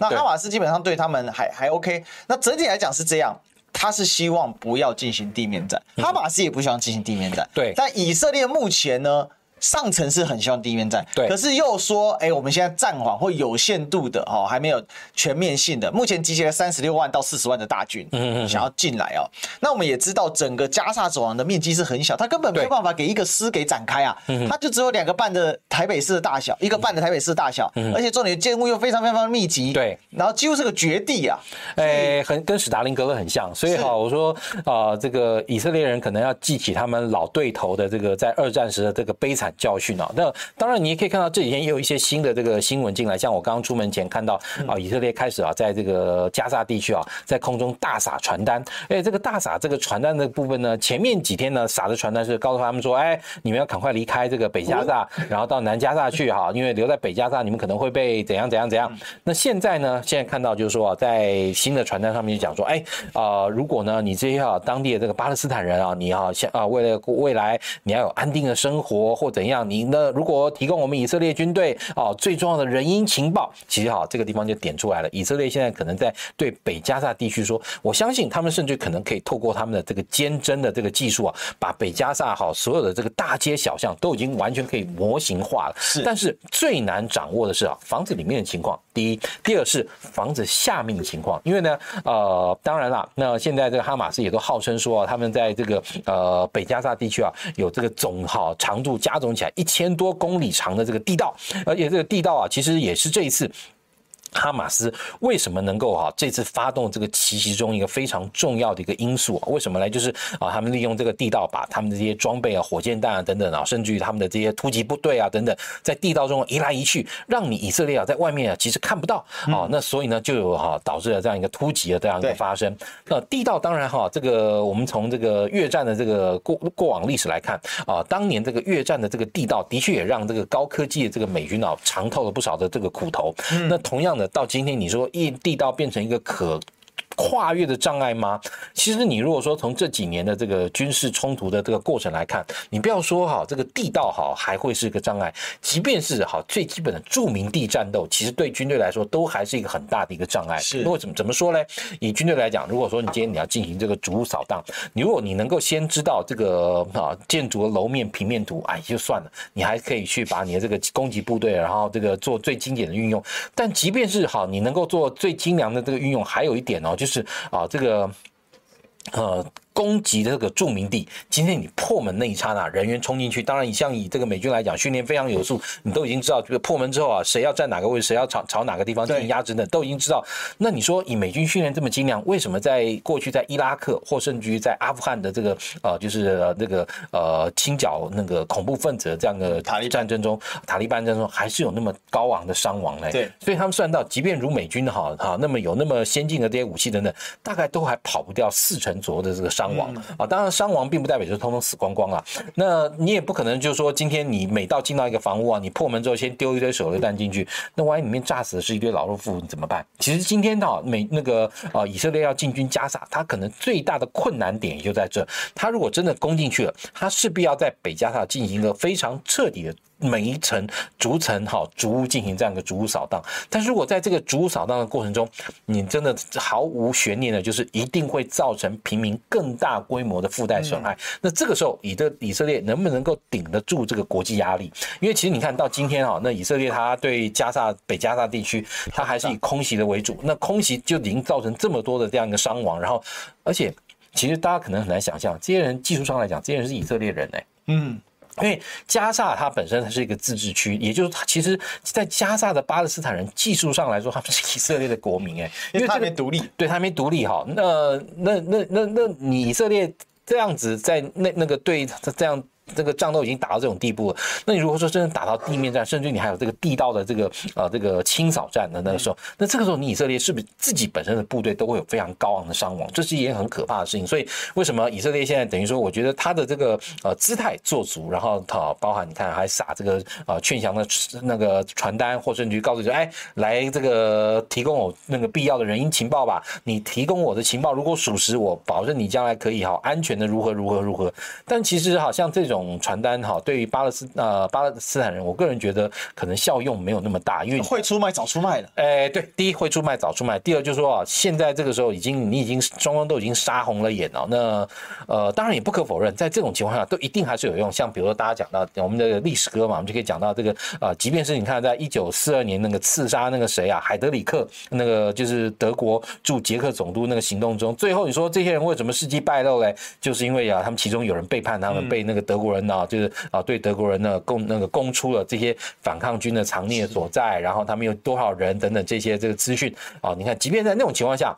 那哈马斯基本上对他们还还 OK。那整体来讲是这样，他是希望不要进行地面战，哈马斯也不希望进行地面战。对，但以色列目前呢？上层是很希望地面战，对，可是又说，哎、欸，我们现在暂缓或有限度的哦，还没有全面性的。目前集结了三十六万到四十万的大军，嗯嗯，想要进来哦。那我们也知道，整个加萨走廊的面积是很小，它根本没有办法给一个师给展开啊，它就只有两个半的台北市的大小，一个半的台北市的大小，而且重点建物又非常非常的密集，对，然后几乎是个绝地啊，哎、欸，很跟史达林格勒很像，所以哈，我说啊、呃，这个以色列人可能要记起他们老对头的这个在二战时的这个悲惨。教训啊！那当然，你也可以看到这几天也有一些新的这个新闻进来，像我刚刚出门前看到啊，以色列开始啊，在这个加沙地区啊，在空中大撒传单。哎，这个大撒这个传单的部分呢，前面几天呢撒的传单是告诉他们说，哎，你们要赶快离开这个北加沙，然后到南加沙去哈，*laughs* 因为留在北加沙你们可能会被怎样怎样怎样。那现在呢，现在看到就是说，在新的传单上面就讲说，哎啊，如果呢你这些啊当地的这个巴勒斯坦人啊，你要像啊，为了未来你要有安定的生活或怎样，你呢如果提供我们以色列军队哦最重要的人因情报，其实哈这个地方就点出来了。以色列现在可能在对北加沙地区说，我相信他们甚至可能可以透过他们的这个监侦的这个技术啊，把北加沙哈所有的这个大街小巷都已经完全可以模型化了。是，但是最难掌握的是啊房子里面的情况。第一，第二是房子下面的情况。因为呢呃当然了，那现在这个哈马斯也都号称说啊，他们在这个呃北加沙地区啊有这个总哈长度加总起来一千多公里长的这个地道，而且这个地道啊，其实也是这一次哈马斯为什么能够哈这次发动这个奇袭中一个非常重要的一个因素啊？为什么呢？就是啊，他们利用这个地道把他们的这些装备啊、火箭弹啊等等啊，甚至于他们的这些突击部队啊等等，在地道中移来移去，让你以色列啊在外面啊其实看不到啊。那所以呢，就有哈导致了这样一个突击的这样一个发生。那地道当然哈，这个我们从这个越战的这个过过往历史来看啊，当年这个越战的这个地道的确也让这个高科技的这个美军啊尝透了不少的这个苦头。那同样的。到今天，你说一地道变成一个可。跨越的障碍吗？其实你如果说从这几年的这个军事冲突的这个过程来看，你不要说哈这个地道哈还会是个障碍，即便是好最基本的著名地战斗，其实对军队来说都还是一个很大的一个障碍。是，因为怎么怎么说呢？以军队来讲，如果说你今天你要进行这个逐屋扫荡，你如果你能够先知道这个啊建筑的楼面平面图，哎就算了，你还可以去把你的这个攻击部队，然后这个做最精简的运用。但即便是好，你能够做最精良的这个运用，还有一点哦，就就是啊，这个，呃。攻击的这个著名地，今天你破门那一刹那，人员冲进去。当然，你像以这个美军来讲，训练非常有素，你都已经知道这个破门之后啊，谁要站哪个位置，谁要朝朝哪个地方进行压制呢，都已经知道。那你说以美军训练这么精良，为什么在过去在伊拉克或甚至于在阿富汗的这个呃，就是那个呃清剿那个恐怖分子的这样的战争中，塔利班战争中还是有那么高昂的伤亡呢？对，所以他们算到，即便如美军哈哈那么有那么先进的这些武器等等，大概都还跑不掉四成左右的这个伤。伤亡啊，当然伤亡并不代表就是通通死光光啊。那你也不可能就是说，今天你每到进到一个房屋啊，你破门之后先丢一堆手榴弹进去，那万一里面炸死的是一堆老弱妇孺怎么办？其实今天啊，美那个啊，以色列要进军加沙，他可能最大的困难点也就在这。他如果真的攻进去了，他势必要在北加沙进行一个非常彻底的。每一层逐层哈逐屋进行这样一个逐屋扫荡，但是如果在这个逐屋扫荡的过程中，你真的毫无悬念的，就是一定会造成平民更大规模的附带损害。那这个时候，以的以色列能不能够顶得住这个国际压力？因为其实你看到今天哈，那以色列它对加萨北加萨地区，它还是以空袭的为主，那空袭就已经造成这么多的这样一个伤亡，然后而且其实大家可能很难想象，这些人技术上来讲，这些人是以色列人哎，嗯。因为加萨它本身它是一个自治区，也就是它其实，在加萨的巴勒斯坦人技术上来说，他们是以色列的国民哎，因为他没独立，对他没独立哈。那那那那那你以色列这样子在那那个对这样。这个仗都已经打到这种地步了，那你如果说真的打到地面战，甚至你还有这个地道的这个呃这个清扫战的那个时候，那这个时候你以色列是不是自己本身的部队都会有非常高昂的伤亡？这是一件很可怕的事情。所以为什么以色列现在等于说，我觉得他的这个呃姿态做足，然后他包含你看还撒这个呃劝降的那个传单，或甚至于告诉你说，哎，来这个提供我那个必要的人因情报吧。你提供我的情报如果属实，我保证你将来可以好安全的如何如何如何。但其实好像这种。种传单哈，对于巴勒斯呃巴勒斯坦人，我个人觉得可能效用没有那么大，因为会出卖早出卖的。哎，对，第一会出卖早出卖，第二就是说啊，现在这个时候已经你已经双方都已经杀红了眼了。那呃，当然也不可否认，在这种情况下都一定还是有用。像比如说大家讲到我们的历史歌嘛，我们就可以讲到这个啊、呃，即便是你看在一九四二年那个刺杀那个谁啊，海德里克那个就是德国驻捷克总督那个行动中，最后你说这些人为什么事迹败露嘞？就是因为啊，他们其中有人背叛他们，被那个德国。国人呢，就是啊，对德国人呢供那个供出了这些反抗军的藏匿所在，然后他们有多少人等等这些这个资讯啊，你看，即便在那种情况下。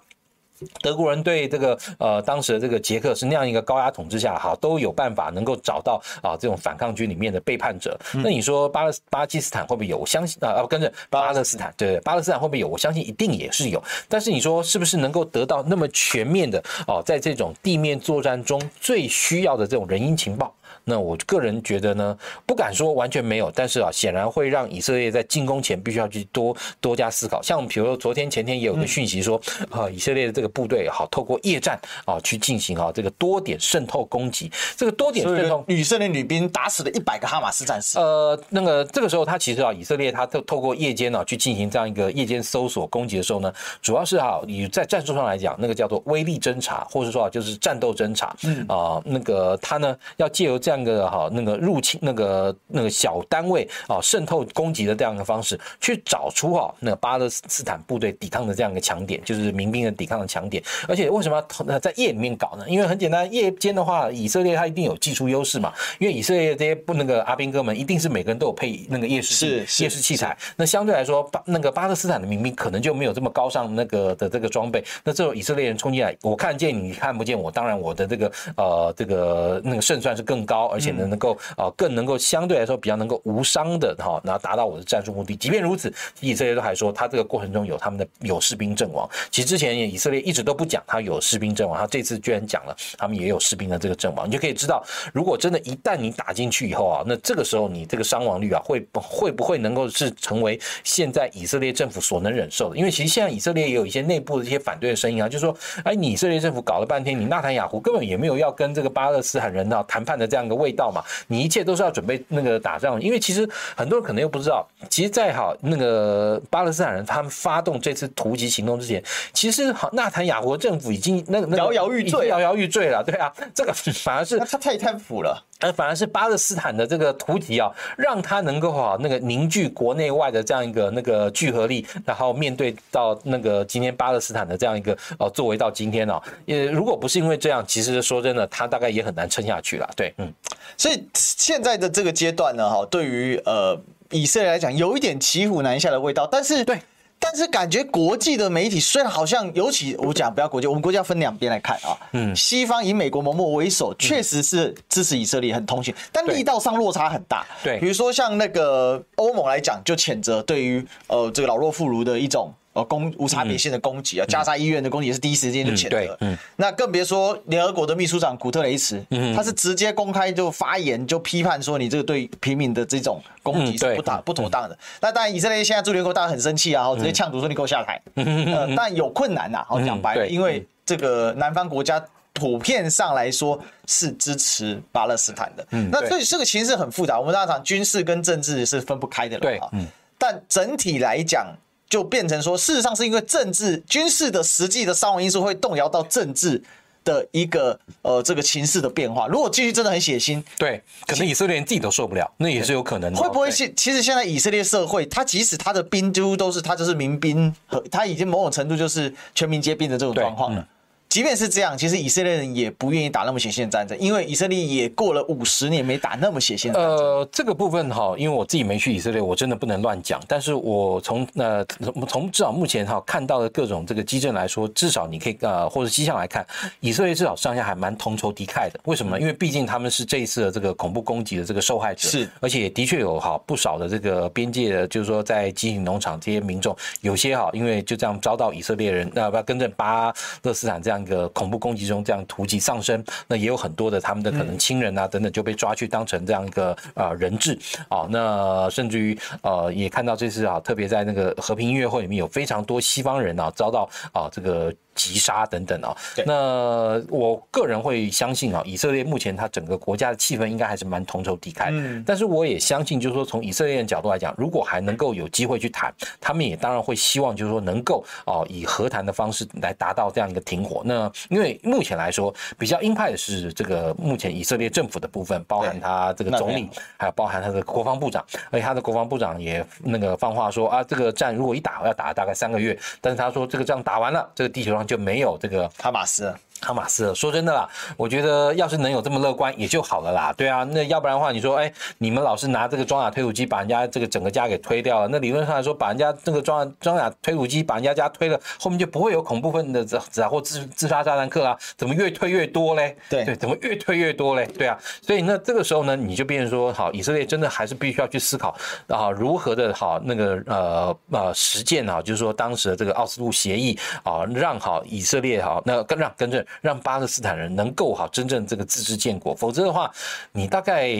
德国人对这个呃当时的这个捷克是那样一个高压统治下，哈，都有办法能够找到啊这种反抗军里面的背叛者。那你说巴勒巴基斯坦会不会有？我相信啊，跟着巴勒斯坦，对，巴勒斯坦会不会有？我相信一定也是有。但是你说是不是能够得到那么全面的哦，在这种地面作战中最需要的这种人因情报？那我个人觉得呢，不敢说完全没有，但是啊，显然会让以色列在进攻前必须要去多多加思考。像比如说昨天前天也有个讯息说，啊，以色列的这个。部队好，透过夜战啊去进行啊这个多点渗透攻击。这个多点渗透，以色列女兵打死了一百个哈马斯战士。呃，那个这个时候，他其实啊，以色列他透透过夜间呢去进行这样一个夜间搜索攻击的时候呢，主要是哈以在战术上来讲，那个叫做威力侦察，或者说啊就是战斗侦察。嗯啊，那个他呢要借由由这样一个哈那个入侵那个那个小单位啊渗透攻击的这样一个方式，去找出哈那个巴勒斯坦部队抵抗的这样一个强点，就是民兵的抵抗的强点。而且为什么要在夜里面搞呢？因为很简单，夜间的话，以色列它一定有技术优势嘛。因为以色列这些不那个阿兵哥们，一定是每个人都有配那个夜视夜视器材。那相对来说，巴那个巴勒斯坦的民兵可能就没有这么高尚那个的这个装备。那这种以色列人冲进来，我看见你看不见我，当然我的这个呃这个那个胜算是更高，而且呢能够啊更能够相对来说比较能够无伤的哈，然后达到我的战术目的。即便如此，以色列都还说他这个过程中有他们的有士兵阵亡。其实之前以色列一直都不讲他有士兵阵亡，他这次居然讲了他们也有士兵的这个阵亡，你就可以知道，如果真的一旦你打进去以后啊，那这个时候你这个伤亡率啊会会不会能够是成为现在以色列政府所能忍受的？因为其实现在以色列也有一些内部的一些反对的声音啊，就是说，哎，你以色列政府搞了半天，你纳坦雅胡根本也没有要跟这个巴勒斯坦人啊谈判的这样一个味道嘛，你一切都是要准备那个打仗。因为其实很多人可能又不知道，其实在好那个巴勒斯坦人他们发动这次突击行动之前，其实好纳坦雅胡政府已经那个摇摇欲坠，摇摇欲坠了。对啊，这个反而是他太贪腐了。呃，反而是巴勒斯坦的这个突击啊，让他能够哈那个凝聚国内外的这样一个那个聚合力，然后面对到那个今天巴勒斯坦的这样一个呃作为到今天哦，也如果不是因为这样，其实说真的，他大概也很难撑下去了。对，嗯，所以现在的这个阶段呢，哈，对于呃以色列来讲，有一点骑虎难下的味道，但是对。但是感觉国际的媒体虽然好像，尤其我讲不要国际，我们国家分两边来看啊。嗯，西方以美国盟盟为首，确实是支持以色列，很同情，但力道上落差很大。对，比如说像那个欧盟来讲，就谴责对于呃这个老弱妇孺的一种。攻无差别性的攻击啊！加沙医院的攻击也是第一时间就谴责。嗯，那更别说联合国的秘书长古特雷茨，嗯，他是直接公开就发言就批判说你这个对平民的这种攻击是不妥不妥当的。那当然，以色列现在驻联合国大很生气啊，直接呛阻说你给我下台。呃，但有困难呐，好讲白了，因为这个南方国家普遍上来说是支持巴勒斯坦的。嗯，那所以这个情势很复杂，我们大家讲军事跟政治是分不开的了。对，嗯，但整体来讲。就变成说，事实上是因为政治军事的实际的伤亡因素会动摇到政治的一个呃这个情势的变化。如果继续真的很血腥，对，可能以色列人自己都受不了，那也是有可能的。会不会现其实现在以色列社会，他即使他的兵几乎都是他就是民兵和他已经某种程度就是全民皆兵的这种状况了。即便是这样，其实以色列人也不愿意打那么血腥的战争，因为以色列也过了五十年没打那么血腥的战争。呃，这个部分哈，因为我自己没去以色列，我真的不能乱讲。但是我从呃从至少目前哈看到的各种这个基证来说，至少你可以呃或者迹象来看，以色列至少上下还蛮同仇敌忾的。为什么呢？因为毕竟他们是这一次的这个恐怖攻击的这个受害者，是，而且的确有哈不少的这个边界的，就是说在基辅农场这些民众，有些哈因为就这样遭到以色列人那不要跟着巴勒斯坦这样一个恐怖攻击中这样突击上升，那也有很多的他们的可能亲人啊等等就被抓去当成这样一个呃人质啊，那甚至于呃也看到这次啊，特别在那个和平音乐会里面有非常多西方人啊遭到啊这个。击杀等等啊，那我个人会相信啊，以色列目前它整个国家的气氛应该还是蛮同仇敌忾。嗯，但是我也相信，就是说从以色列的角度来讲，如果还能够有机会去谈，他们也当然会希望，就是说能够哦以和谈的方式来达到这样一个停火。那因为目前来说比较鹰派的是这个目前以色列政府的部分，包含他这个总理，还有包含他的国防部长，而且他的国防部长也那个放话说啊，这个战如果一打要打大概三个月，但是他说这个仗打完了，这个地球上。就没有这个哈马斯。哈马斯，说真的啦，我觉得要是能有这么乐观也就好了啦。对啊，那要不然的话，你说，哎，你们老是拿这个装甲推土机把人家这个整个家给推掉了，那理论上来说，把人家这个装装甲推土机把人家家推了，后面就不会有恐怖分子的或自自杀炸弹客啊？怎么越推越多嘞？对对，怎么越推越多嘞？对啊，所以那这个时候呢，你就变成说，好，以色列真的还是必须要去思考啊，如何的好那个呃呃实践啊，就是说当时的这个奥斯陆协议啊，让好以色列好那跟让跟着让巴勒斯坦人能够好真正这个自治建国，否则的话，你大概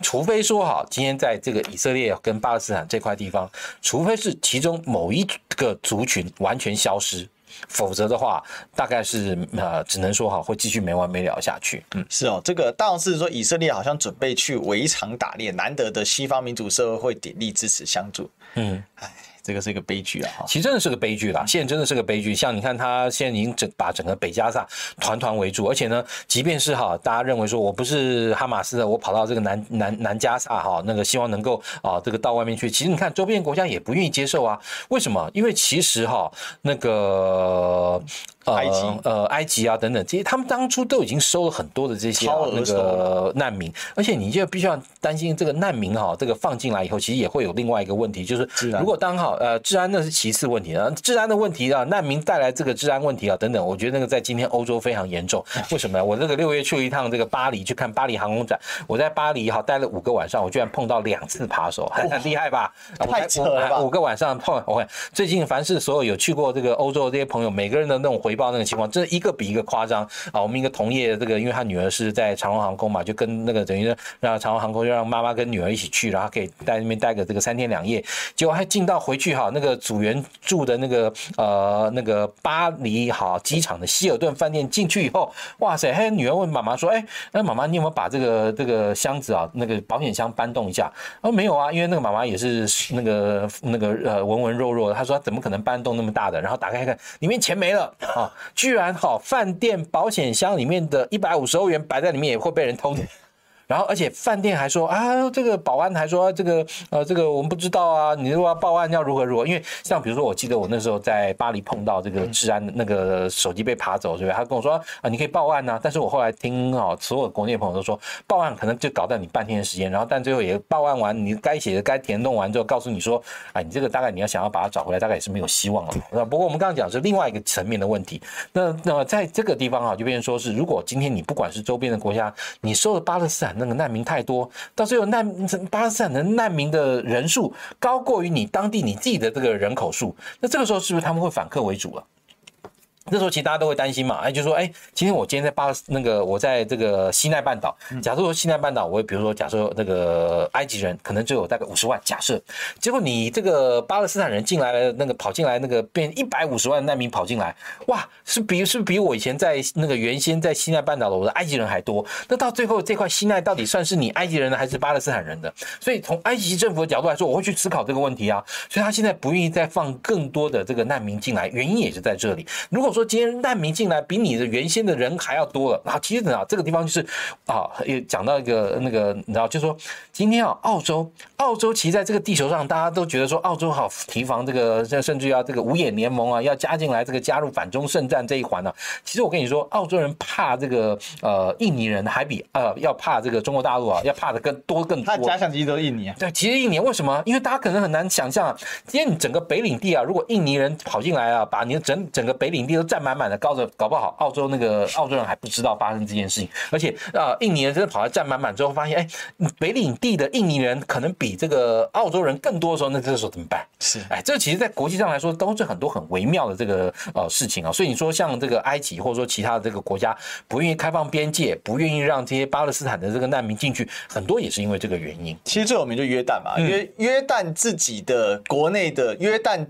除非说好，今天在这个以色列跟巴勒斯坦这块地方，除非是其中某一个族群完全消失，否则的话，大概是呃只能说哈会继续没完没了下去。嗯，是哦，这个当然是说以色列好像准备去围场打猎，难得的西方民主社会会鼎力支持相助。嗯，哎。这个是一个悲剧啊！其实真的是个悲剧啦，现在真的是个悲剧。像你看，他现在已经整把整个北加萨团团围住，而且呢，即便是哈，大家认为说我不是哈马斯的，我跑到这个南南南加萨哈，那个希望能够啊这个到外面去。其实你看，周边国家也不愿意接受啊。为什么？因为其实哈那个。埃及呃，埃及啊等等，其实他们当初都已经收了很多的这些那个难民，而且你就必须要担心这个难民哈，这个放进来以后，其实也会有另外一个问题，就是如果当好呃治安那是其次问题啊，治安的问题啊，难民带来这个治安问题啊等等，我觉得那个在今天欧洲非常严重。为什么呢？我这个六月去了一趟这个巴黎去看巴黎航空展，我在巴黎哈待了五个晚上，我居然碰到两次扒手，很 *laughs* 很厉害吧？太扯了吧！五个晚上碰，我看最近凡是所有有去过这个欧洲的这些朋友，每个人的那种回。报那个情况，这一个比一个夸张啊！我们一个同业，这个因为他女儿是在长荣航空嘛，就跟那个等于说让长荣航空就让妈妈跟女儿一起去，然后可以在那边待个这个三天两夜。结果还进到回去哈，那个组员住的那个呃那个巴黎哈机场的希尔顿饭店进去以后，哇塞！嘿，女儿问妈妈说：“哎，那妈妈你有没有把这个这个箱子啊，那个保险箱搬动一下？”哦，没有啊，因为那个妈妈也是那个那个呃文文弱弱的，她说怎么可能搬动那么大的？然后打开看，里面钱没了啊！*laughs* 居然好，饭店保险箱里面的一百五十欧元摆在里面也会被人偷。然后，而且饭店还说啊，这个保安还说这个呃，这个我们不知道啊。你如果要报案要如何如何？因为像比如说，我记得我那时候在巴黎碰到这个治安那个手机被扒走，对不对？他跟我说啊，你可以报案呐。但是我后来听啊，所有国内朋友都说，报案可能就搞到你半天的时间。然后，但最后也报案完，你该写的该填弄完之后，告诉你说，啊，你这个大概你要想要把它找回来，大概也是没有希望了。那不过我们刚刚讲是另外一个层面的问题。那那么在这个地方啊，就变成说是，如果今天你不管是周边的国家，你收了巴勒斯坦那个难民太多。到最后，难巴勒斯坦的难民的人数高过于你当地你自己的这个人口数，那这个时候是不是他们会反客为主了？那时候其实大家都会担心嘛，哎，就说，哎，今天我今天在巴那个我在这个西奈半岛，假设说西奈半岛，我比如说假设那个埃及人可能就有大概五十万，假设，结果你这个巴勒斯坦人进来了，那个跑进来那个变一百五十万难民跑进来，哇，是比是比我以前在那个原先在西奈半岛的我的埃及人还多，那到最后这块西奈到底算是你埃及人的还是巴勒斯坦人的？所以从埃及政府的角度来说，我会去思考这个问题啊，所以他现在不愿意再放更多的这个难民进来，原因也是在这里。如果说说今天难民进来比你的原先的人还要多了啊！其实啊，这个地方就是啊，也讲到一个那个，你知道，就是说今天啊，澳洲，澳洲其实在这个地球上，大家都觉得说澳洲好提防这个，甚至要这个五眼联盟啊，要加进来这个加入反中圣战这一环呢、其实我跟你说，澳洲人怕这个呃印尼人还比呃要怕这个中国大陆啊，要怕的更多更多。他假想敌都是印尼啊。对，其实印尼为什么？因为大家可能很难想象，今天你整个北领地啊，如果印尼人跑进来啊，把你的整整个北领地都占满满。高着搞不好，澳洲那个澳洲人还不知道发生这件事情，而且啊，印尼人真的跑来站满满之后，发现哎，北领地的印尼人可能比这个澳洲人更多的时候，那这个时候怎么办？是哎，这其实，在国际上来说，都是很多很微妙的这个呃事情啊。所以你说像这个埃及，或者说其他的这个国家不愿意开放边界，不愿意让这些巴勒斯坦的这个难民进去，很多也是因为这个原因。其实最有名就约旦嘛，约、嗯、约旦自己的国内的约旦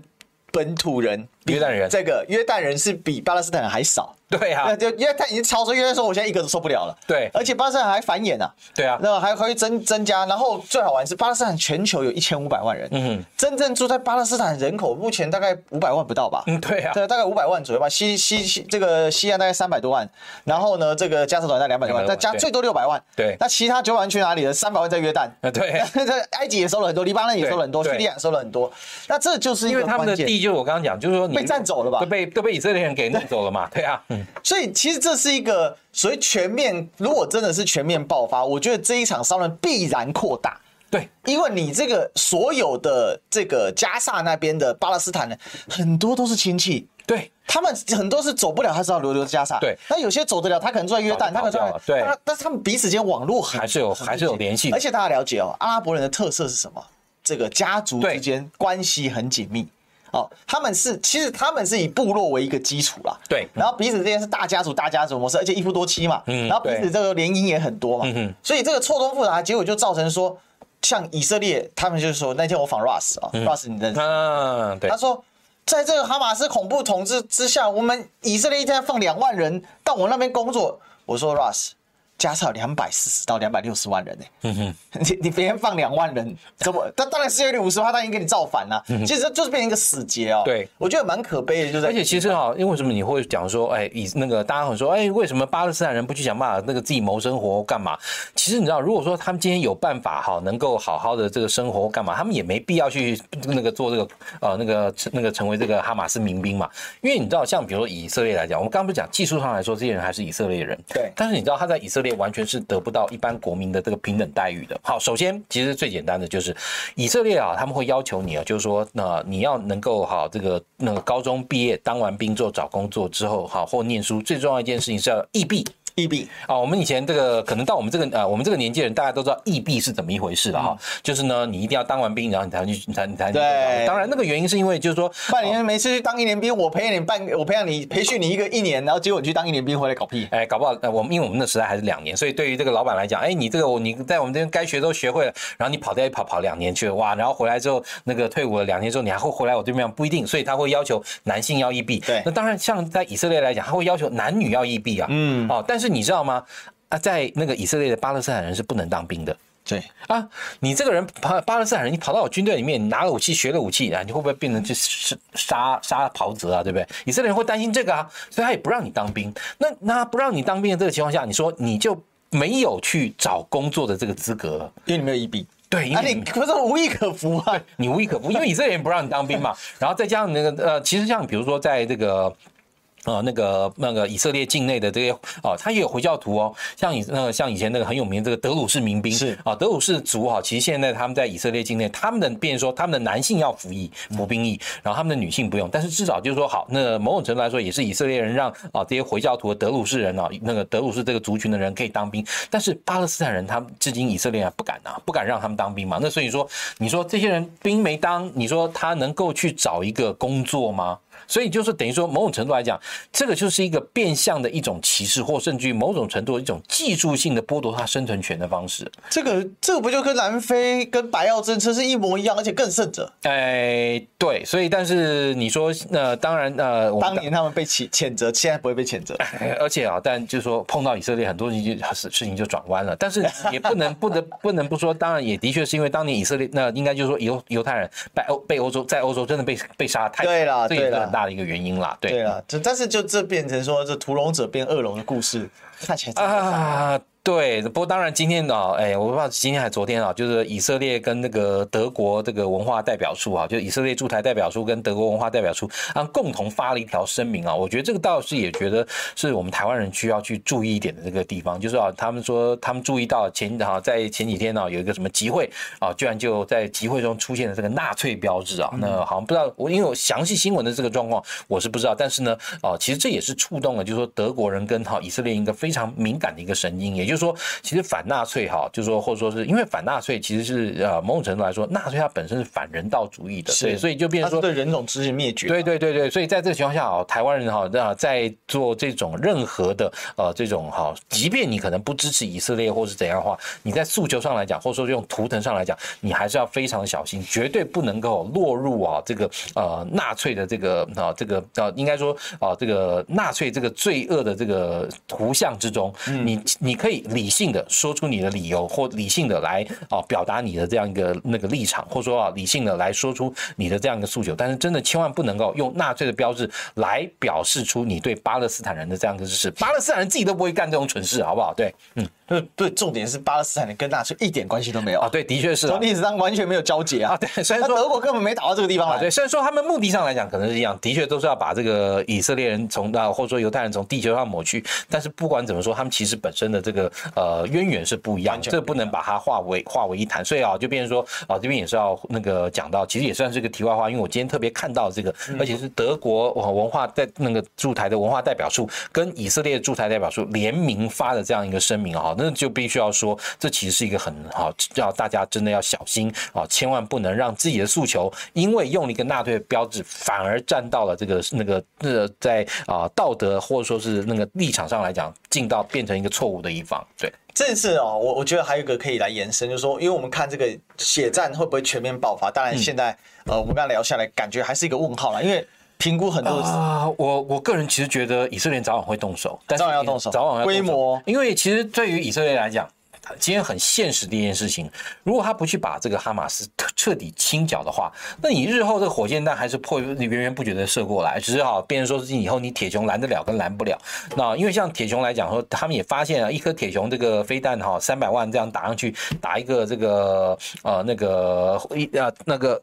本土人。约旦人，这个约旦人是比巴勒斯坦人还少。对啊，就约旦已经超出，约旦说我现在一个都受不了了。对，而且巴勒斯坦还繁衍啊。对啊，那还会增增加。然后最好玩是巴勒斯坦全球有一千五百万人，嗯，真正住在巴勒斯坦人口目前大概五百万不到吧？嗯，对啊，对，大概五百万左右吧。西西西，这个西岸大概三百多万，然后呢，这个加沙走廊两百多万，再加最多六百万。对，那其他九百万去哪里了？三百万在约旦。对，在埃及也收了很多，黎巴嫩也收了很多，叙利亚收了很多。那这就是因为他们的地，就是我刚刚讲，就是说你被占走了吧？都被都被以色列人给弄走了嘛？对啊，嗯，所以其实。这是一个所谓全面，如果真的是全面爆发，我觉得这一场骚乱必然扩大。对，因为你这个所有的这个加萨那边的巴勒斯坦人，很多都是亲戚，对他们很多是走不了，他知道留留加萨。对，那有些走得了，他可能住在约旦，他可能在对，但是他们彼此间网络还是有还是有联系，而且大家了解哦，阿拉伯人的特色是什么？这个家族之间关系很紧密。哦，他们是其实他们是以部落为一个基础啦，对，然后彼此之间是大家族大家族模式，而且一夫多妻嘛，嗯，然后彼此这个联姻也很多嘛，嗯，所以这个错综复杂，结果就造成说，像以色列，他们就是说那天我访 Russ 啊，Russ 你认识？嗯，对，他说在这个哈马斯恐怖统治之下，我们以色列一天放两万人到我那边工作，我说 Russ。加上两百四十到两百六十万人呢、欸。嗯哼，*laughs* 你你别人放两万人，*laughs* 怎么？他当然是有点五十万，他已经给你造反了。其实就是变成一个死结哦。对，我觉得蛮可悲的，就是。而且其实哈，因为什么你会讲说，哎，以那个大家很说，哎，为什么巴勒斯坦人不去想办法那个自己谋生活干嘛？其实你知道，如果说他们今天有办法哈，能够好好的这个生活干嘛，他们也没必要去那个做这个呃那个那个成为这个哈马斯民兵嘛。因为你知道，像比如说以色列来讲，我们刚刚不是讲技术上来说，这些人还是以色列人。对。但是你知道他在以色列完全是得不到一般国民的这个平等待遇的。好，首先其实最简单的就是以色列啊，他们会要求你啊，就是说那你要能够好这个那个高中毕业当完兵做找工作之后好或念书，最重要一件事情是要异地。役毕啊，我们以前这个可能到我们这个呃，我们这个年纪人，大家都知道役毕是怎么一回事了哈。*laughs* 就是呢，你一定要当完兵，然后你才能去，你才你才能。对。当然，那个原因是因为就是说，半年没事去当一年兵，我培养你半，我培养你培训你一个一年，然后结果你去当一年兵回来搞屁。哎，搞不好我们因为我们那时代还是两年，所以对于这个老板来讲，哎，你这个我你在我们这边该学都学会了，然后你跑掉一跑跑两年去了，哇，然后回来之后那个退伍了两年之后，你还会回来我对面不一定，所以他会要求男性要役毕。对。那当然，像在以色列来讲，他会要求男女要役毕啊。嗯。哦，但是你知道吗？啊，在那个以色列的巴勒斯坦人是不能当兵的。对啊，你这个人巴巴勒斯坦人，你跑到我军队里面，你拿了武器，学了武器啊，你会不会变成就是杀杀袍泽啊？对不对？以色列人会担心这个啊，所以他也不让你当兵。那那不让你当兵的这个情况下，你说你就没有去找工作的这个资格，因为你没有一笔。对，因为，你不是无役可服啊？你无役可服，因为以色列人不让你当兵嘛。*laughs* 然后再加上那个呃，其实像比如说在这个。呃，那个那个以色列境内的这些哦，他也有回教徒哦，像以那个像以前那个很有名的这个德鲁士民兵是。啊，德鲁士族哈，其实现在他们在以色列境内，他们的变说他们的男性要服役服兵役，然后他们的女性不用，但是至少就是说好，那某种程度来说也是以色列人让啊这些回教徒的德鲁士人啊，那个德鲁士这个族群的人可以当兵，但是巴勒斯坦人他们至今以色列人不敢啊，不敢让他们当兵嘛，那所以说你说这些人兵没当，你说他能够去找一个工作吗？所以就是等于说，某种程度来讲，这个就是一个变相的一种歧视，或甚至于某种程度的一种技术性的剥夺他生存权的方式。这个这个不就跟南非跟白药政策是一模一样，而且更甚者。哎，对，所以但是你说，呃，当然，呃，当年他们被谴谴责，现在不会被谴责。*laughs* 而且啊，但就是说碰到以色列很多事情就事情就转弯了。但是也不能 *laughs* 不得不能不说，当然也的确是因为当年以色列那应该就是说犹犹太人被欧被欧洲在欧洲真的被被杀太对了，对了。大的一个原因啦，对对啊，这但是就这变成说这屠龙者变恶龙的故事，看起来啊。对，不过当然今天呢，哎，我不知道今天还是昨天啊，就是以色列跟那个德国这个文化代表处啊，就以色列驻台代表处跟德国文化代表处啊，共同发了一条声明啊。我觉得这个倒是也觉得是我们台湾人需要去注意一点的这个地方，就是啊，他们说他们注意到前哈在前几天呢有一个什么集会啊，居然就在集会中出现了这个纳粹标志啊。那好像不知道我因为我详细新闻的这个状况我是不知道，但是呢，啊，其实这也是触动了，就是说德国人跟哈以色列一个非常敏感的一个神经，也就是说，其实反纳粹哈，就是说或者说是因为反纳粹，其实是呃某种程度来说，纳粹它本身是反人道主义的，对，所以就变成说对人种进行灭绝。对对对对，所以在这个情况下啊，台湾人哈那在做这种任何的呃这种哈，即便你可能不支持以色列或是怎样的话，你在诉求上来讲，或者说用图腾上来讲，你还是要非常小心，绝对不能够落入啊这个呃纳粹的这个啊这个呃应该说啊这个纳粹这个罪恶的这个图像之中，你你可以理性。的说出你的理由，或理性的来啊表达你的这样一个那个立场，或者说啊理性的来说出你的这样一个诉求，但是真的千万不能够用纳粹的标志来表示出你对巴勒斯坦人的这样一个支持，巴勒斯坦人自己都不会干这种蠢事，好不好？对，嗯。对对，重点是巴勒斯坦人跟纳粹一点关系都没有啊！对，的确是从历史上完全没有交集啊！啊，对，虽然说德国根本没打到这个地方来。对，虽然说他们目的上来讲可能是一样，的确都是要把这个以色列人从啊，或者说犹太人从地球上抹去。但是不管怎么说，他们其实本身的这个呃渊源是不一样，这个不能把它化为化为一谈。所以啊，就变成说啊，这边也是要那个讲到，其实也算是个题外话，因为我今天特别看到这个，而且是德国文化在那个驻台的文化代表处跟以色列驻台代表处联名发的这样一个声明啊，那就必须要。说这其实是一个很好，要大家真的要小心啊，千万不能让自己的诉求因为用了一个纳粹的标志，反而站到了这个那个呃在啊道德或者说是那个立场上来讲，进到变成一个错误的一方。对，这次哦，我我觉得还有一个可以来延伸，就是说，因为我们看这个血战会不会全面爆发？当然，现在呃，我们刚才聊下来，感觉还是一个问号了，因为。评估很多啊、呃，我我个人其实觉得以色列早晚会动手，但是早晚要动手，早晚要规模，因为其实对于以色列来讲。今天很现实的一件事情，如果他不去把这个哈马斯彻底清剿的话，那你日后这个火箭弹还是破源源不绝的射过来，只是哈，变成说是以后你铁穹拦得了跟拦不了。那因为像铁穹来讲说，他们也发现啊一颗铁穹这个飞弹哈，三百万这样打上去，打一个这个呃那个一啊那个。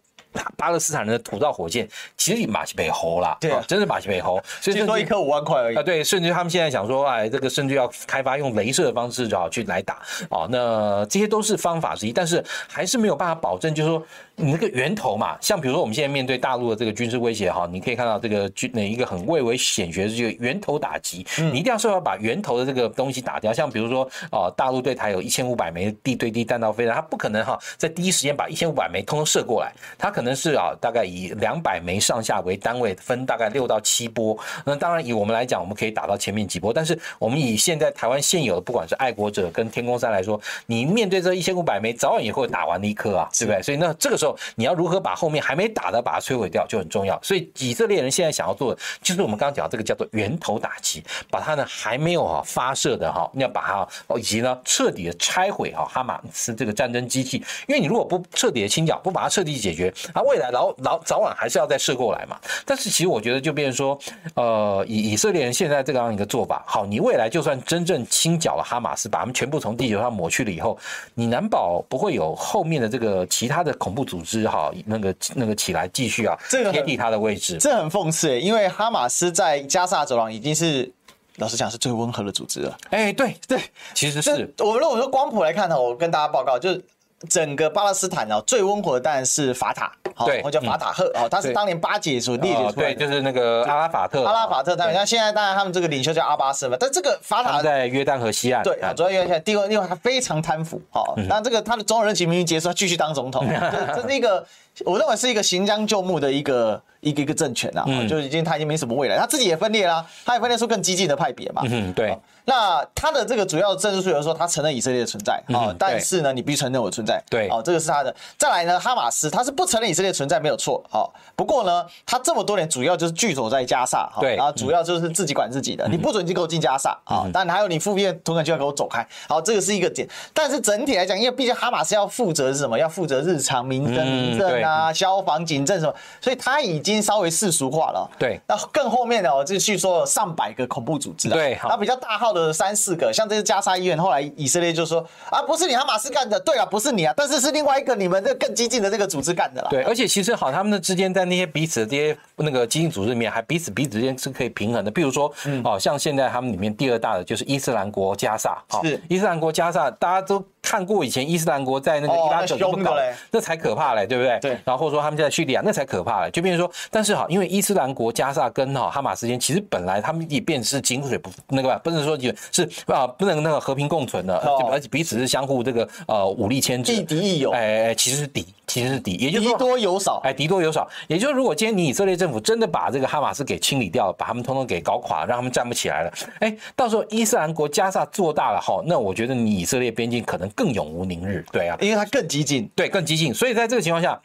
巴勒斯坦人的土造火箭其实马其北猴啦，对、啊，真是马其北猴。所以说一颗五万块而已啊，对，甚至他们现在想说，哎，这个甚至要开发用镭射的方式，就好去来打啊。那这些都是方法之一，但是还是没有办法保证，就是说。你那个源头嘛，像比如说我们现在面对大陆的这个军事威胁哈，你可以看到这个军那一个很蔚为显学的这个源头打击，你一定要说要把源头的这个东西打掉。像比如说哦，大陆对台有一千五百枚地对地弹道飞弹，它不可能哈在第一时间把一千五百枚通通射过来，它可能是啊大概以两百枚上下为单位，分大概六到七波。那当然以我们来讲，我们可以打到前面几波，但是我们以现在台湾现有的不管是爱国者跟天空山来说，你面对这一千五百枚，早晚也会打完的一颗啊，对不对？所以那这个时候。你要如何把后面还没打的把它摧毁掉就很重要，所以以色列人现在想要做的就是我们刚刚讲这个叫做源头打击，把它呢还没有哈发射的哈，你要把它哦以及呢彻底的拆毁哈哈马斯这个战争机器，因为你如果不彻底的清剿，不把它彻底解决，它未来老老早晚还是要再射过来嘛。但是其实我觉得就变成说，呃以以色列人现在这样一个做法，好，你未来就算真正清剿了哈马斯，把他们全部从地球上抹去了以后，你难保不会有后面的这个其他的恐怖组织。好，那个那个起来继续啊，这个贴地他的位置，这很讽刺诶，因为哈马斯在加萨走廊已经是，老实讲是最温和的组织了。哎，对对，其实是我们如果说光谱来看呢，我跟大家报告就是。整个巴勒斯坦哦，最温和的当然是法塔，好，或叫法塔赫哦，他是当年巴解所列举出来的，对，就是那个阿拉法特，阿拉法特当然，像现在当然他们这个领袖叫阿巴斯嘛，但这个法塔在约旦河西岸，对，主要因为第二，另外他非常贪腐，好，那这个他的总统任期明明结束，他继续当总统，*laughs* 这是一个我认为是一个行将就木的一个一个一个政权啊，就已经他已经没什么未来，他自己也分裂啦，他也分裂出更激进的派别嘛，嗯，对。那他的这个主要的政治诉求说，他承认以色列的存在啊，但是呢，你必须承认我的存在。对，哦，这个是他的。再来呢，哈马斯他是不承认以色列存在没有错，好，不过呢，他这么多年主要就是聚守在加萨，对，然后主要就是自己管自己的，你不准进给我进加萨啊，当然还有你附近屯垦就要给我走开，好，这个是一个点。但是整体来讲，因为毕竟哈马斯要负责是什么？要负责日常民生、民政啊、消防、警政什么，所以他已经稍微世俗化了。对，那更后面呢，我就去说上百个恐怖组织，对，那比较大号的三四个。像这些加沙医院，后来以色列就说啊，不是你哈马斯干的，对啊，不是你啊，但是是另外一个你们这更激进的这个组织干的啦。对，而且其实好，他们的之间在那些彼此的这些那个激进组织里面，还彼此彼此之间是可以平衡的。比如说，哦，像现在他们里面第二大的就是伊斯兰国加萨，是伊斯兰国加萨，大家都。看过以前伊斯兰国在那个伊拉克怎么搞，那才可怕嘞，对不对？对。然后或者说他们在叙利亚，那才可怕嘞。就变成说，但是哈，因为伊斯兰国加萨跟哈哈马斯间，其实本来他们也便是井水不那个，不能说就是啊，不能那个和平共存的，而且彼此是相互这个呃武力牵制，亦敌亦友。哎哎，其实是敌，其实是敌，也就是说敌多有少。哎，敌多有少。也就是如果今天你以色列政府真的把这个哈马斯给清理掉了，把他们通通给搞垮，让他们站不起来了，哎，到时候伊斯兰国加萨做大了哈，那我觉得你以色列边境可能更永无宁日。对啊，因为它更激进，对，更激进，所以在这个情况下。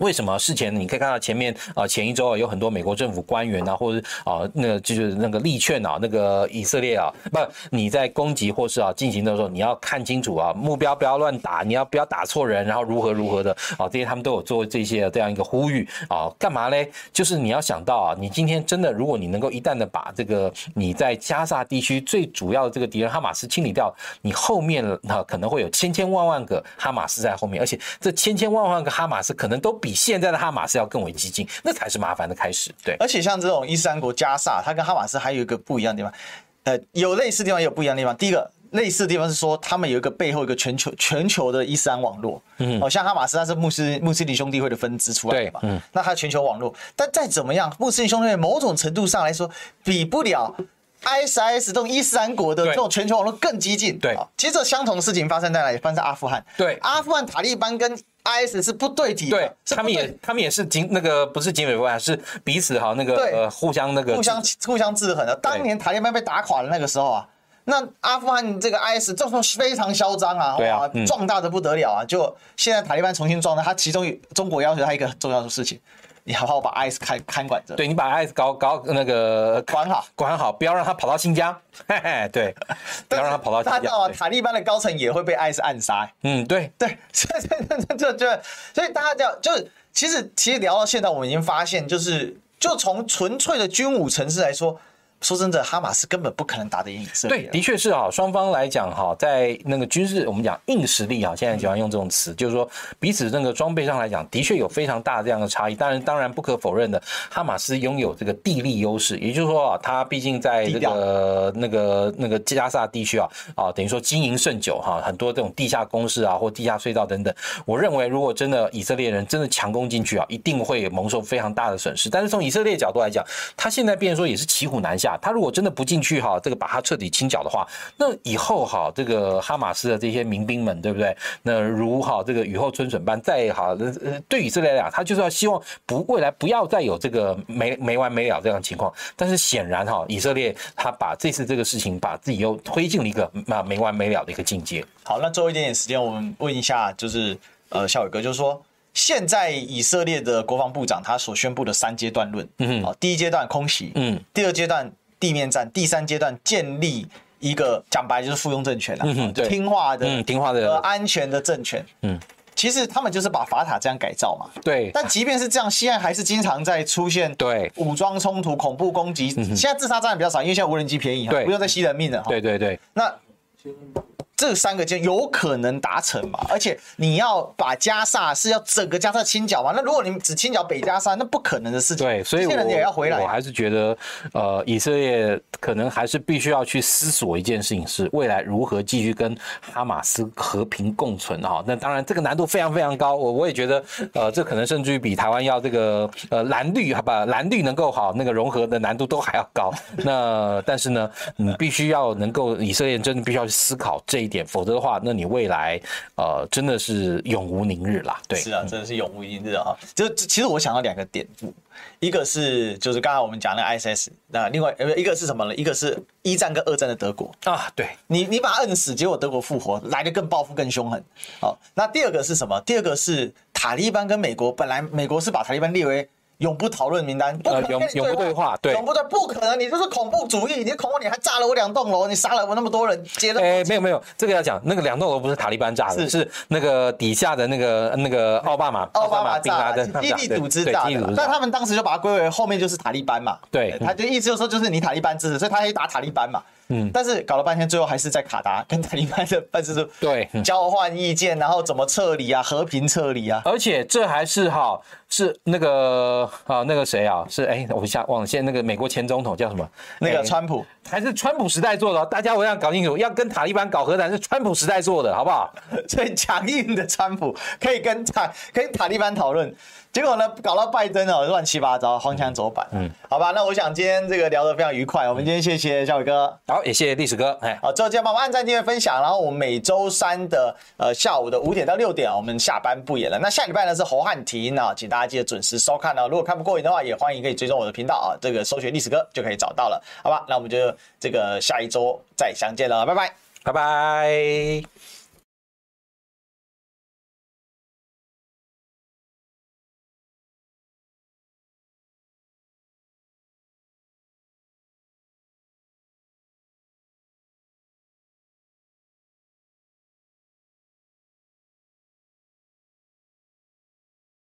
为什么事前你可以看到前面啊，前一周啊有很多美国政府官员啊，或者啊那就是那个力劝啊那个以色列啊，不你在攻击或是啊进行的时候，你要看清楚啊目标不要乱打，你要不要打错人，然后如何如何的啊这些他们都有做这些这样一个呼吁啊，干嘛嘞？就是你要想到啊，你今天真的如果你能够一旦的把这个你在加萨地区最主要的这个敌人哈马斯清理掉，你后面啊可能会有千千万万个哈马斯在后面，而且这千千万万个哈马斯可能都。比现在的哈马斯要更为激进，那才是麻烦的开始。对，而且像这种伊斯兰国加萨，它跟哈马斯还有一个不一样的地方，呃，有类似地方，也有不一样的地方。第一个类似的地方是说，他们有一个背后一个全球全球的伊斯兰网络。嗯，哦，像哈马斯，它是穆斯穆斯林兄弟会的分支出来的嘛。嗯，那它全球网络，但再怎么样，穆斯林兄弟会某种程度上来说，比不了 ISIS 这种伊斯兰国的这种全球网络更激进。对，其实这相同的事情发生在哪里？发生在阿富汗。对，阿富汗塔利班跟 IS 是不对体的，对，他们也他们也是警那个不是警匪不是彼此哈那个呃互相那个互相互相制衡的。当年塔利班被打垮的那个时候啊，那阿富汗这个 IS 这时候非常嚣张啊，对啊，壮大的不得了啊。就现在塔利班重新壮大，他其中中国要求他一个很重要的事情，你好好把 IS 看看管着，对你把 IS 搞搞那个管好管好，不要让他跑到新疆。*laughs* 嘿嘿，对，不要让他跑到新疆。塔利班的高层也会被 IS 暗杀。嗯，对 *laughs* 对，所以就就所以大家就就是其实其实聊到现在，我们已经发现，就是就从纯粹的军武层次来说。说真的，哈马斯根本不可能打得赢以色列。对，的确是哈，双方来讲哈，在那个军事，我们讲硬实力哈，现在喜欢用这种词，就是说彼此那个装备上来讲，的确有非常大的这样的差异。当然，当然不可否认的，哈马斯拥有这个地利优势，也就是说啊，他毕竟在这个那个那个加萨地区啊啊，等于说经营甚久哈，很多这种地下工事啊或地下隧道等等。我认为，如果真的以色列人真的强攻进去啊，一定会蒙受非常大的损失。但是从以色列角度来讲，他现在变成说也是骑虎难下。他如果真的不进去哈，这个把他彻底清剿的话，那以后哈，这个哈马斯的这些民兵们，对不对？那如哈这个雨后春笋般，再好，呃，对以色列来讲，他就是要希望不未来不要再有这个没没完没了这样的情况。但是显然哈，以色列他把这次这个事情，把自己又推进了一个那没完没了的一个境界。好，那最后一点点时间，我们问一下，就是呃，孝玮哥，就是说。现在以色列的国防部长他所宣布的三阶段论，嗯，好，第一阶段空袭，嗯，第二阶段地面战，第三阶段建立一个讲白就是附庸政权啊，听话的，嗯，听话的，安全的政权，嗯，其实他们就是把法塔这样改造嘛，对，但即便是这样，西岸还是经常在出现对。武装冲突、恐怖攻击，现在自杀战比较少，因为现在无人机便宜，对，不用再吸人命了，对对对，那。这三个键有可能达成嘛？而且你要把加萨是要整个加萨清剿嘛？那如果你只清剿北加萨，那不可能的事情。对，所以我也要回来。我还是觉得，呃，以色列可能还是必须要去思索一件事情，是未来如何继续跟哈马斯和平共存哈。那当然，这个难度非常非常高。我我也觉得，呃，这可能甚至于比台湾要这个呃蓝绿好吧，蓝绿能够好那个融合的难度都还要高。那但是呢，你必须要能够以色列真的必须要去思考这。一点，否则的话，那你未来呃真的是永无宁日啦。对，是啊，真的是永无宁日啊。就其实我想到两个点，一个是就是刚才我们讲的 ISS，那另外一个是什么呢？一个是一战跟二战的德国啊，对你你把他摁死，结果德国复活，来的更报复更凶狠。好，那第二个是什么？第二个是塔利班跟美国，本来美国是把塔利班列为。永不讨论名单，呃，永永不对话，对，永不对，不可能，你就是恐怖主义，你恐怖，你还炸了我两栋楼，你杀了我那么多人，接了。哎，没有没有，这个要讲，那个两栋楼不是塔利班炸的，是是那个底下的那个那个奥巴马，奥巴马炸的，基地组织炸的，但他们当时就把它归为后面就是塔利班嘛，对，他就意思就是说就是你塔利班支持，所以他可以打塔利班嘛。嗯，但是搞了半天，最后还是在卡达跟塔利班的办事处 *laughs* 对交换意见，然后怎么撤离啊，和平撤离啊，而且这还是哈是那个啊那个谁啊是哎我一下忘了，现在那个美国前总统叫什么？那个川普还是川普时代做的？大家我要搞清楚，要跟塔利班搞和谈是川普时代做的，好不好？*laughs* 最强硬的川普可以跟塔跟塔利班讨论。结果呢，搞到拜登哦，乱七八糟，荒腔走板。嗯，好吧，那我想今天这个聊得非常愉快。我们今天谢谢小伟哥，好，也谢谢历史哥。哎，好，最后记得帮我们按赞、订阅、分享。然后我们每周三的呃下午的五点到六点啊，我们下班不演了。那下礼拜呢是侯汉庭啊，请大家记得准时收看哦。如果看不过瘾的话，也欢迎可以追踪我的频道啊，这个搜寻历史哥就可以找到了。好吧，那我们就这个下一周再相见了，拜拜，拜拜。